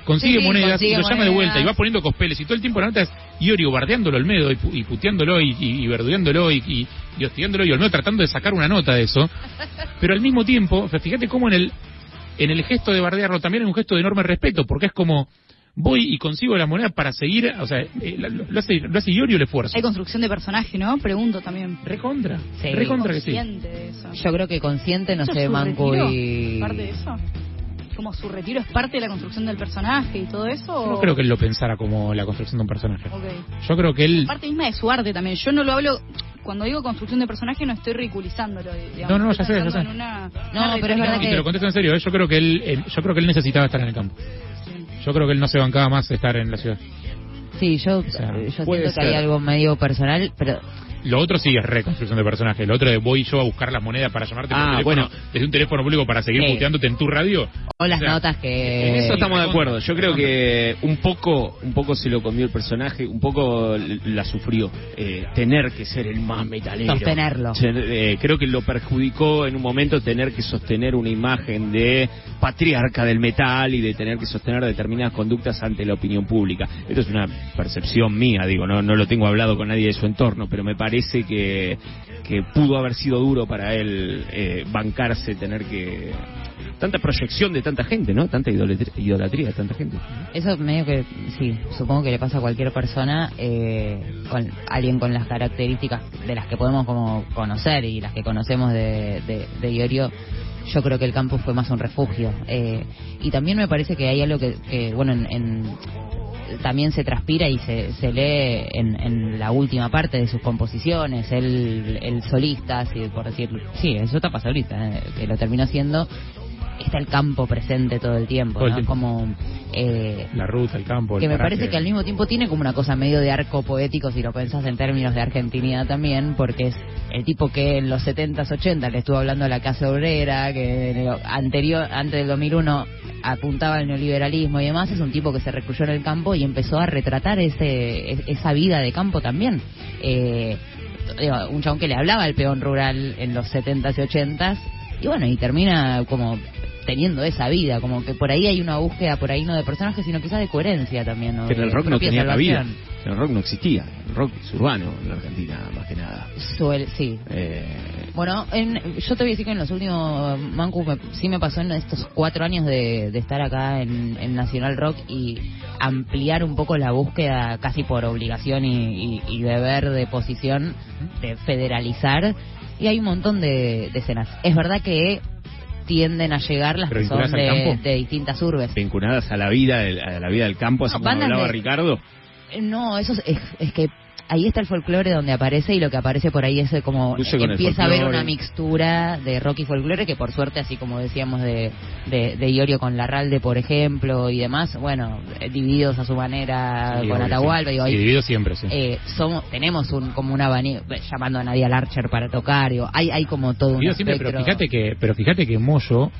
Consigue Sí, monedas consigue y lo llama de vuelta y va poniendo cospeles y todo el tiempo la nota es Iorio bardeándolo al Olmedo y, pu- y puteándolo y, y, y y, y, y hostigándolo y Olmedo tratando de sacar una nota de eso. Pero al mismo tiempo, o sea, fíjate cómo en el, en el gesto de bardearlo también hay un gesto de enorme respeto, porque es como voy y consigo la moneda para seguir, o sea, eh, lo, lo hace, lo hace Iorio el esfuerzo. Hay construcción de personaje, ¿no? Pregunto también. Recontra, Sí. recontra que sí. Consciente de eso. yo creo que consciente no ¿Eso sé es Manco y ¿Parte de eso? ¿Como su retiro es parte de la construcción del personaje y todo eso? Yo o- no creo que él lo pensara como la construcción de un personaje. Ok. Yo creo que él... Parte misma de su arte también. Yo no lo hablo. Cuando digo construcción de personaje, no estoy ridiculizándolo. Digamos. No, no, Estoy ya sé, ya sé. una- No, una pero es verdad Y que- te lo contesto en serio, ¿eh? yo creo que él, él- yo creo que él necesitaba estar en el campo. Yo creo que él no se bancaba más estar en la ciudad. sí yo sea, yo siento que hay algo medio personal pero Lo otro sí es reconstrucción de personaje. Lo otro de voy yo a buscar las monedas para llamarte por Ah, teléfono, bueno. desde un teléfono público para seguir Sí. puteándote en tu radio. o las O sea, notas En que eso estamos de acuerdo. Yo creo que un poco, un poco se lo comió el personaje, un poco la sufrió. Eh, tener que ser el más metalero. Sostenerlo. Eh, creo que lo perjudicó en un momento tener que sostener una imagen de patriarca del metal y de tener que sostener determinadas conductas ante la opinión pública. Esto es una percepción mía, digo, no, no lo tengo hablado con nadie de su entorno, pero me parece parece que, que pudo haber sido duro para él eh, bancarse, tener que tanta proyección de tanta gente, ¿no? Tanta idolatría, de tanta gente. Eso medio que, sí, supongo que le pasa a cualquier persona, eh, con alguien con las características de las que podemos como conocer y las que conocemos de, de, de Iorio, yo creo que el campus fue más un refugio. Eh, y también me parece que hay algo que, bueno, en, en- también se transpira y se, se lee en, en la última parte de sus composiciones, el, el solista, si por decirlo, sí, es etapa solista, eh, que lo terminó siendo, está el campo presente todo el tiempo, Todo el ¿no? tiempo. Como... Eh, La ruta, el campo, el que me paraje. parece que al mismo tiempo tiene como una cosa medio de arco poético si lo pensás en términos de argentinidad también, porque es el tipo que en los 70s, 80 le estuvo hablando de la casa obrera, que en anterior, antes del 2001 apuntaba al neoliberalismo y demás, es un tipo que se recluyó en el campo y empezó a retratar ese, es- esa vida de campo también. Eh, digo, un chabón que le hablaba al peón rural en los 70s y 80s y bueno, y termina como teniendo esa vida, como que por ahí hay una búsqueda, por ahí no de personajes, sino quizás de coherencia también. ¿no? En el rock no tenía cabida. salvación. En el rock no existía. El rock es urbano en la Argentina, más que nada. Suel- sí. Eh, Bueno, en- yo te voy a decir que en los últimos, Mancu, me- sí me pasó en estos cuatro años de, de estar acá en, en Nacional Rock y ampliar un poco la búsqueda casi por obligación y, y- y deber de posición de federalizar y hay un montón de, de escenas. Es verdad que tienden a llegar las ¿Pero que son de, de distintas urbes. vinculadas a la vida a la vida del campo, así No, como hablaba de- Ricardo. Eh, No, eso es, es- es que ahí está el folclore donde aparece y lo que aparece por ahí es eh, como empieza a haber una mixtura de rock y folclore que por suerte, así como decíamos de, de, de Iorio con Larralde, por ejemplo, y demás, bueno, eh, divididos a su manera Sí, con Atahualpa, sí. digo, ahí, dividido siempre, sí. eh, somos, tenemos un como un abanico, eh, llamando a Nadia Larcher para tocar, digo, hay, hay como todo un siempre, pero fíjate que, pero fíjate que Moyo,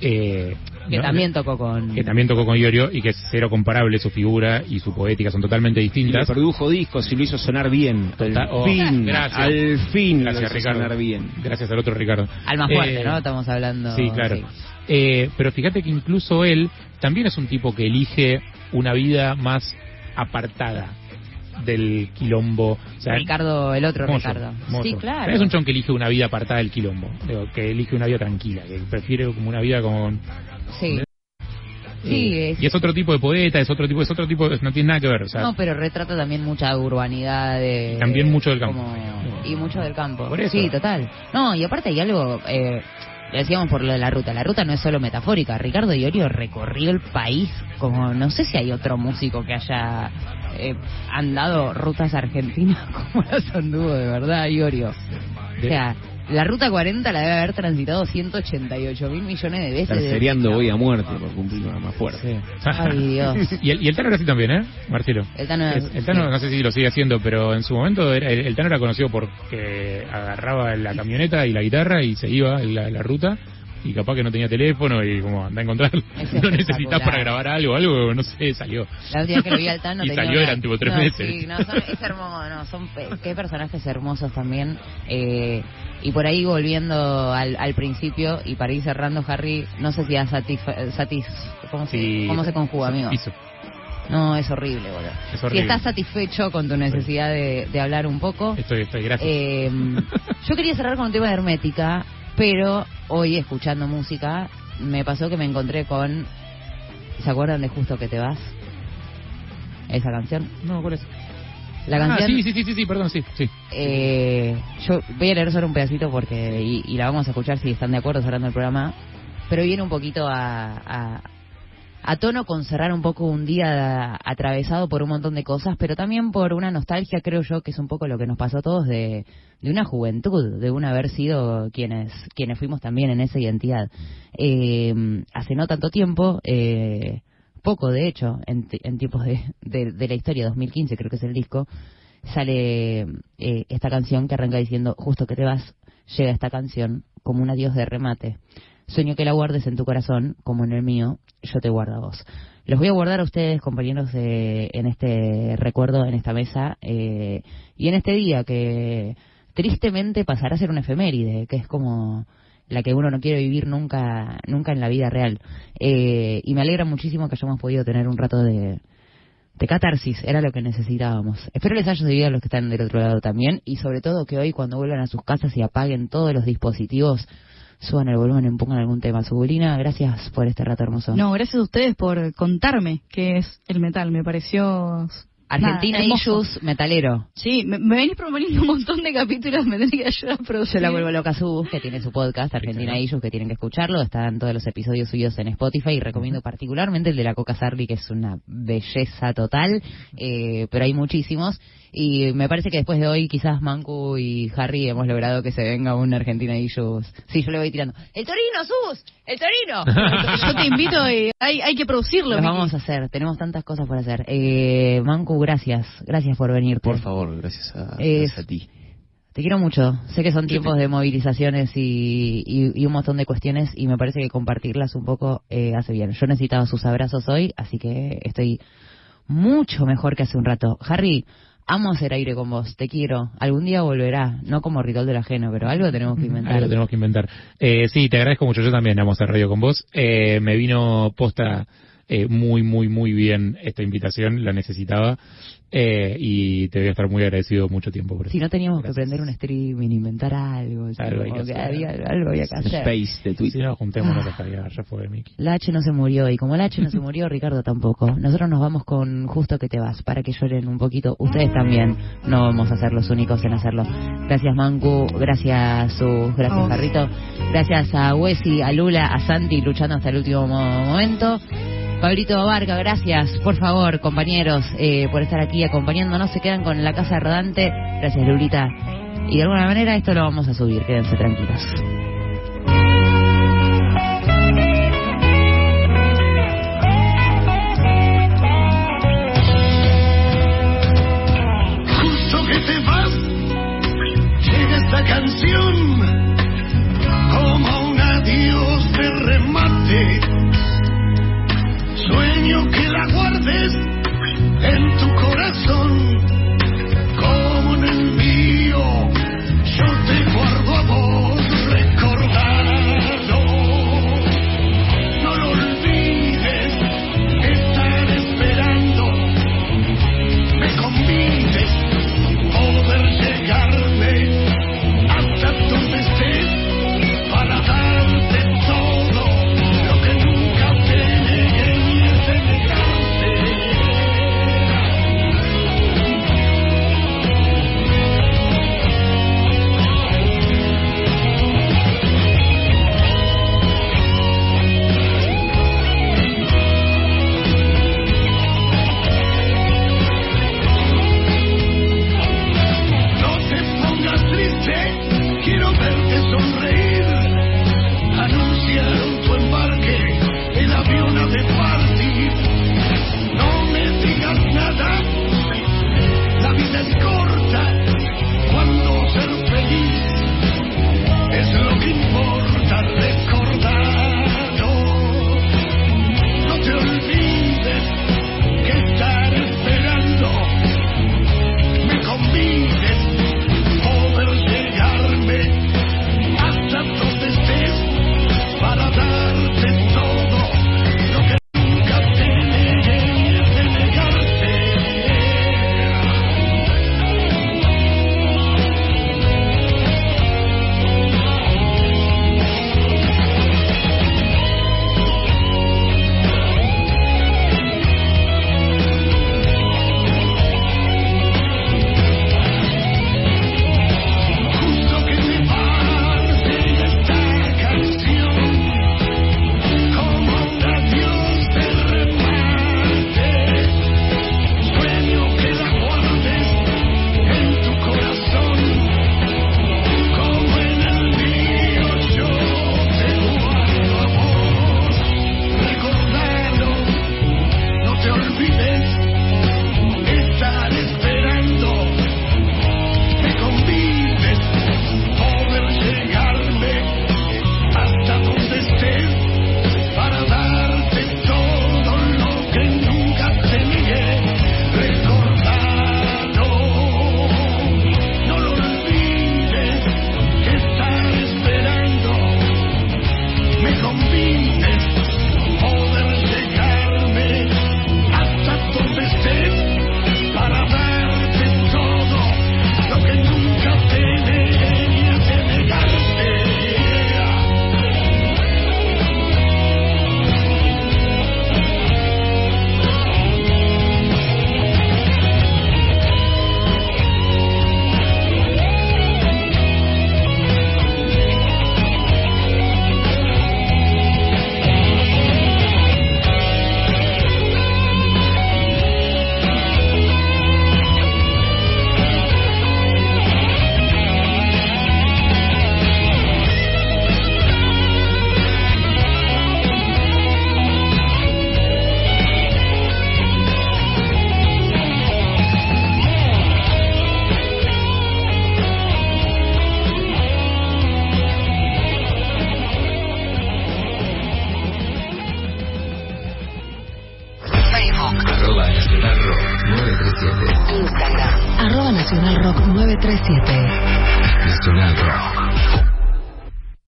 eh, que no- también tocó con... que también tocó con Iorio y que es cero comparable su figura y su poética son totalmente Y distintas. produjo discos y lo hizo sonar bien. Total- al oh, fin, gracias. al fin Gracias, lo hizo Ricardo. sonar bien. Gracias al otro Ricardo. Alma fuerte, Eh, ¿no? Estamos hablando... Sí, claro. sí. Eh, pero fíjate que incluso él también es un tipo que elige una vida más apartada del quilombo. O sea, Ricardo, el otro Ricardo. Sí, claro. Es un chon que elige una vida apartada del quilombo, que elige una vida tranquila, que prefiere como una vida con... Sí. Sí, Eh, es- y es otro tipo de poeta, es otro tipo, es otro tipo, no tiene nada que ver, o sea, no, pero retrata también mucha urbanidad de... Y también mucho del campo. como- y mucho del campo. Por eso. Sí, total. No, y aparte hay algo... Eh, decíamos por lo de la ruta. La ruta no es solo metafórica. Ricardo Iorio recorrió el país como... No sé si hay otro músico que haya eh, andado rutas argentinas como las anduvo de verdad Iorio. O sea, la ruta 40 la debe haber transitado 188 mil millones de veces. Terceriando hoy a muerte por cumplir una más fuerte. Ay, Dios. y, el, y el Tano era así también, ¿eh, Marcelo? El Tano Es- el Tano, no sé si lo sigue haciendo, pero en su momento era- el, el Tano era conocido porque agarraba la camioneta y la guitarra y se iba en la, la ruta y capaz que no tenía teléfono y como anda a encontrar, no necesitas para grabar algo, algo, no sé, salió. La última vez que lo vi al Tano Y tenía salió, eran tipo tres no, meses. Sí, no, son, es hermoso, no, son pe- qué personajes hermosos también. Eh, y por ahí volviendo al, al principio y para ir cerrando, Harry, no sé si a satis, satis ¿cómo, se. ¿cómo se conjuga, amigo? Hizo. No, es horrible, boludo. Es Si estás satisfecho con tu necesidad de, de hablar un poco, Estoy, estoy, gracias. eh, yo quería cerrar con un tema de hermética, pero hoy escuchando música me pasó que me encontré con. ¿Se acuerdan de Justo que te vas? Esa canción. no, ¿cuál es? La Ah, canción. sí, sí, sí, sí, sí, perdón, sí, sí. eh, yo voy a leer solo un pedacito porque y, y la vamos a escuchar si están de acuerdo cerrando el programa, pero viene un poquito a, a, a tono con cerrar un poco un día atravesado por un montón de cosas, pero también por una nostalgia, creo yo, que es un poco lo que nos pasó a todos de, una juventud, de un haber sido quienes, quienes fuimos también en esa identidad. Eh, hace no tanto tiempo, eh, poco de hecho, en, en tiempos de la historia, 2015 creo que es el disco, sale eh, esta canción que arranca diciendo, justo que te vas, llega esta canción como un adiós de remate. Sueño que la guardes en tu corazón, como en el mío, yo te guardo a vos. Los voy a guardar a ustedes, compañeros, de- en este recuerdo, en esta mesa, eh, y en este día que tristemente pasará a ser una efeméride, que es como la que uno no quiere vivir nunca, nunca en la vida real. Eh, y me alegra muchísimo que hayamos podido tener un rato de, de catarsis, era lo que necesitábamos. Espero les haya servido a los que están del otro lado también y sobre todo que hoy cuando vuelvan a sus casas y apaguen todos los dispositivos, suban el volumen y pongan algún tema. Subulina, gracias por este rato hermoso. No, gracias a ustedes por contarme qué es el metal. Me pareció Argentina Nada. Issues, metalero. Sí, me, me venís proponiendo un montón de capítulos, me tenés que ayudar a producir. Yo la vuelvo loca Subus, que tiene su podcast, Argentina Issues, que tienen que escucharlo. Están todos los episodios subidos en Spotify y recomiendo particularmente el de la Coca Sarli, que es una belleza total, eh, pero hay muchísimos. Y me parece que después de hoy, quizás Mancu y Harry hemos logrado que se venga un Argentina Issues. Sí, yo le voy tirando. ¡El Torino, Subus! ¡El Torino! Yo te invito y hay, hay que producirlo. Lo vamos a hacer, tenemos tantas cosas por hacer. Eh, Mancu, gracias, gracias por venir. Por favor, gracias a, Es- gracias a ti. Te quiero mucho. Sé que son tiempos de movilizaciones y, y- y un montón de cuestiones y me parece que compartirlas un poco eh, hace bien. Yo necesitaba sus abrazos hoy, así que estoy mucho mejor que hace un rato. Harry, amo hacer aire con vos, te quiero. Algún día volverá, no como ritual del ajeno, pero algo tenemos que inventar. Lo tenemos que inventar. Eh, sí, te agradezco mucho. Yo también amo hacer radio con vos. Eh, me vino posta eh, muy, muy, muy bien esta invitación. La necesitaba. Eh, y te voy a estar muy agradecido mucho tiempo por eso. Si no teníamos Gracias. que prender un streaming, inventar algo. Algo hay Como que hacer. había- algo había que hacer. Space de Si Twitter. no, juntémonos a cargar. Ya fue, Miki. La H no se murió y como la H no se murió, Ricardo tampoco. Nosotros nos vamos con Justo que te vas para que lloren un poquito. Ustedes también no vamos a ser los únicos en hacerlo. Gracias Mancu, gracias Sus, gracias Oh. Jarrito, gracias a Wesi, a Lula, a Santi luchando hasta el último mo- momento. Pablito Varga, gracias, por favor, compañeros, eh, por estar aquí acompañándonos. Se quedan con la casa rodante. Gracias, Lulita. Y de alguna manera esto lo vamos a subir, quédense tranquilos. Justo que te vas, llega esta canción como un adiós de remate. Que la guardes en tu corazón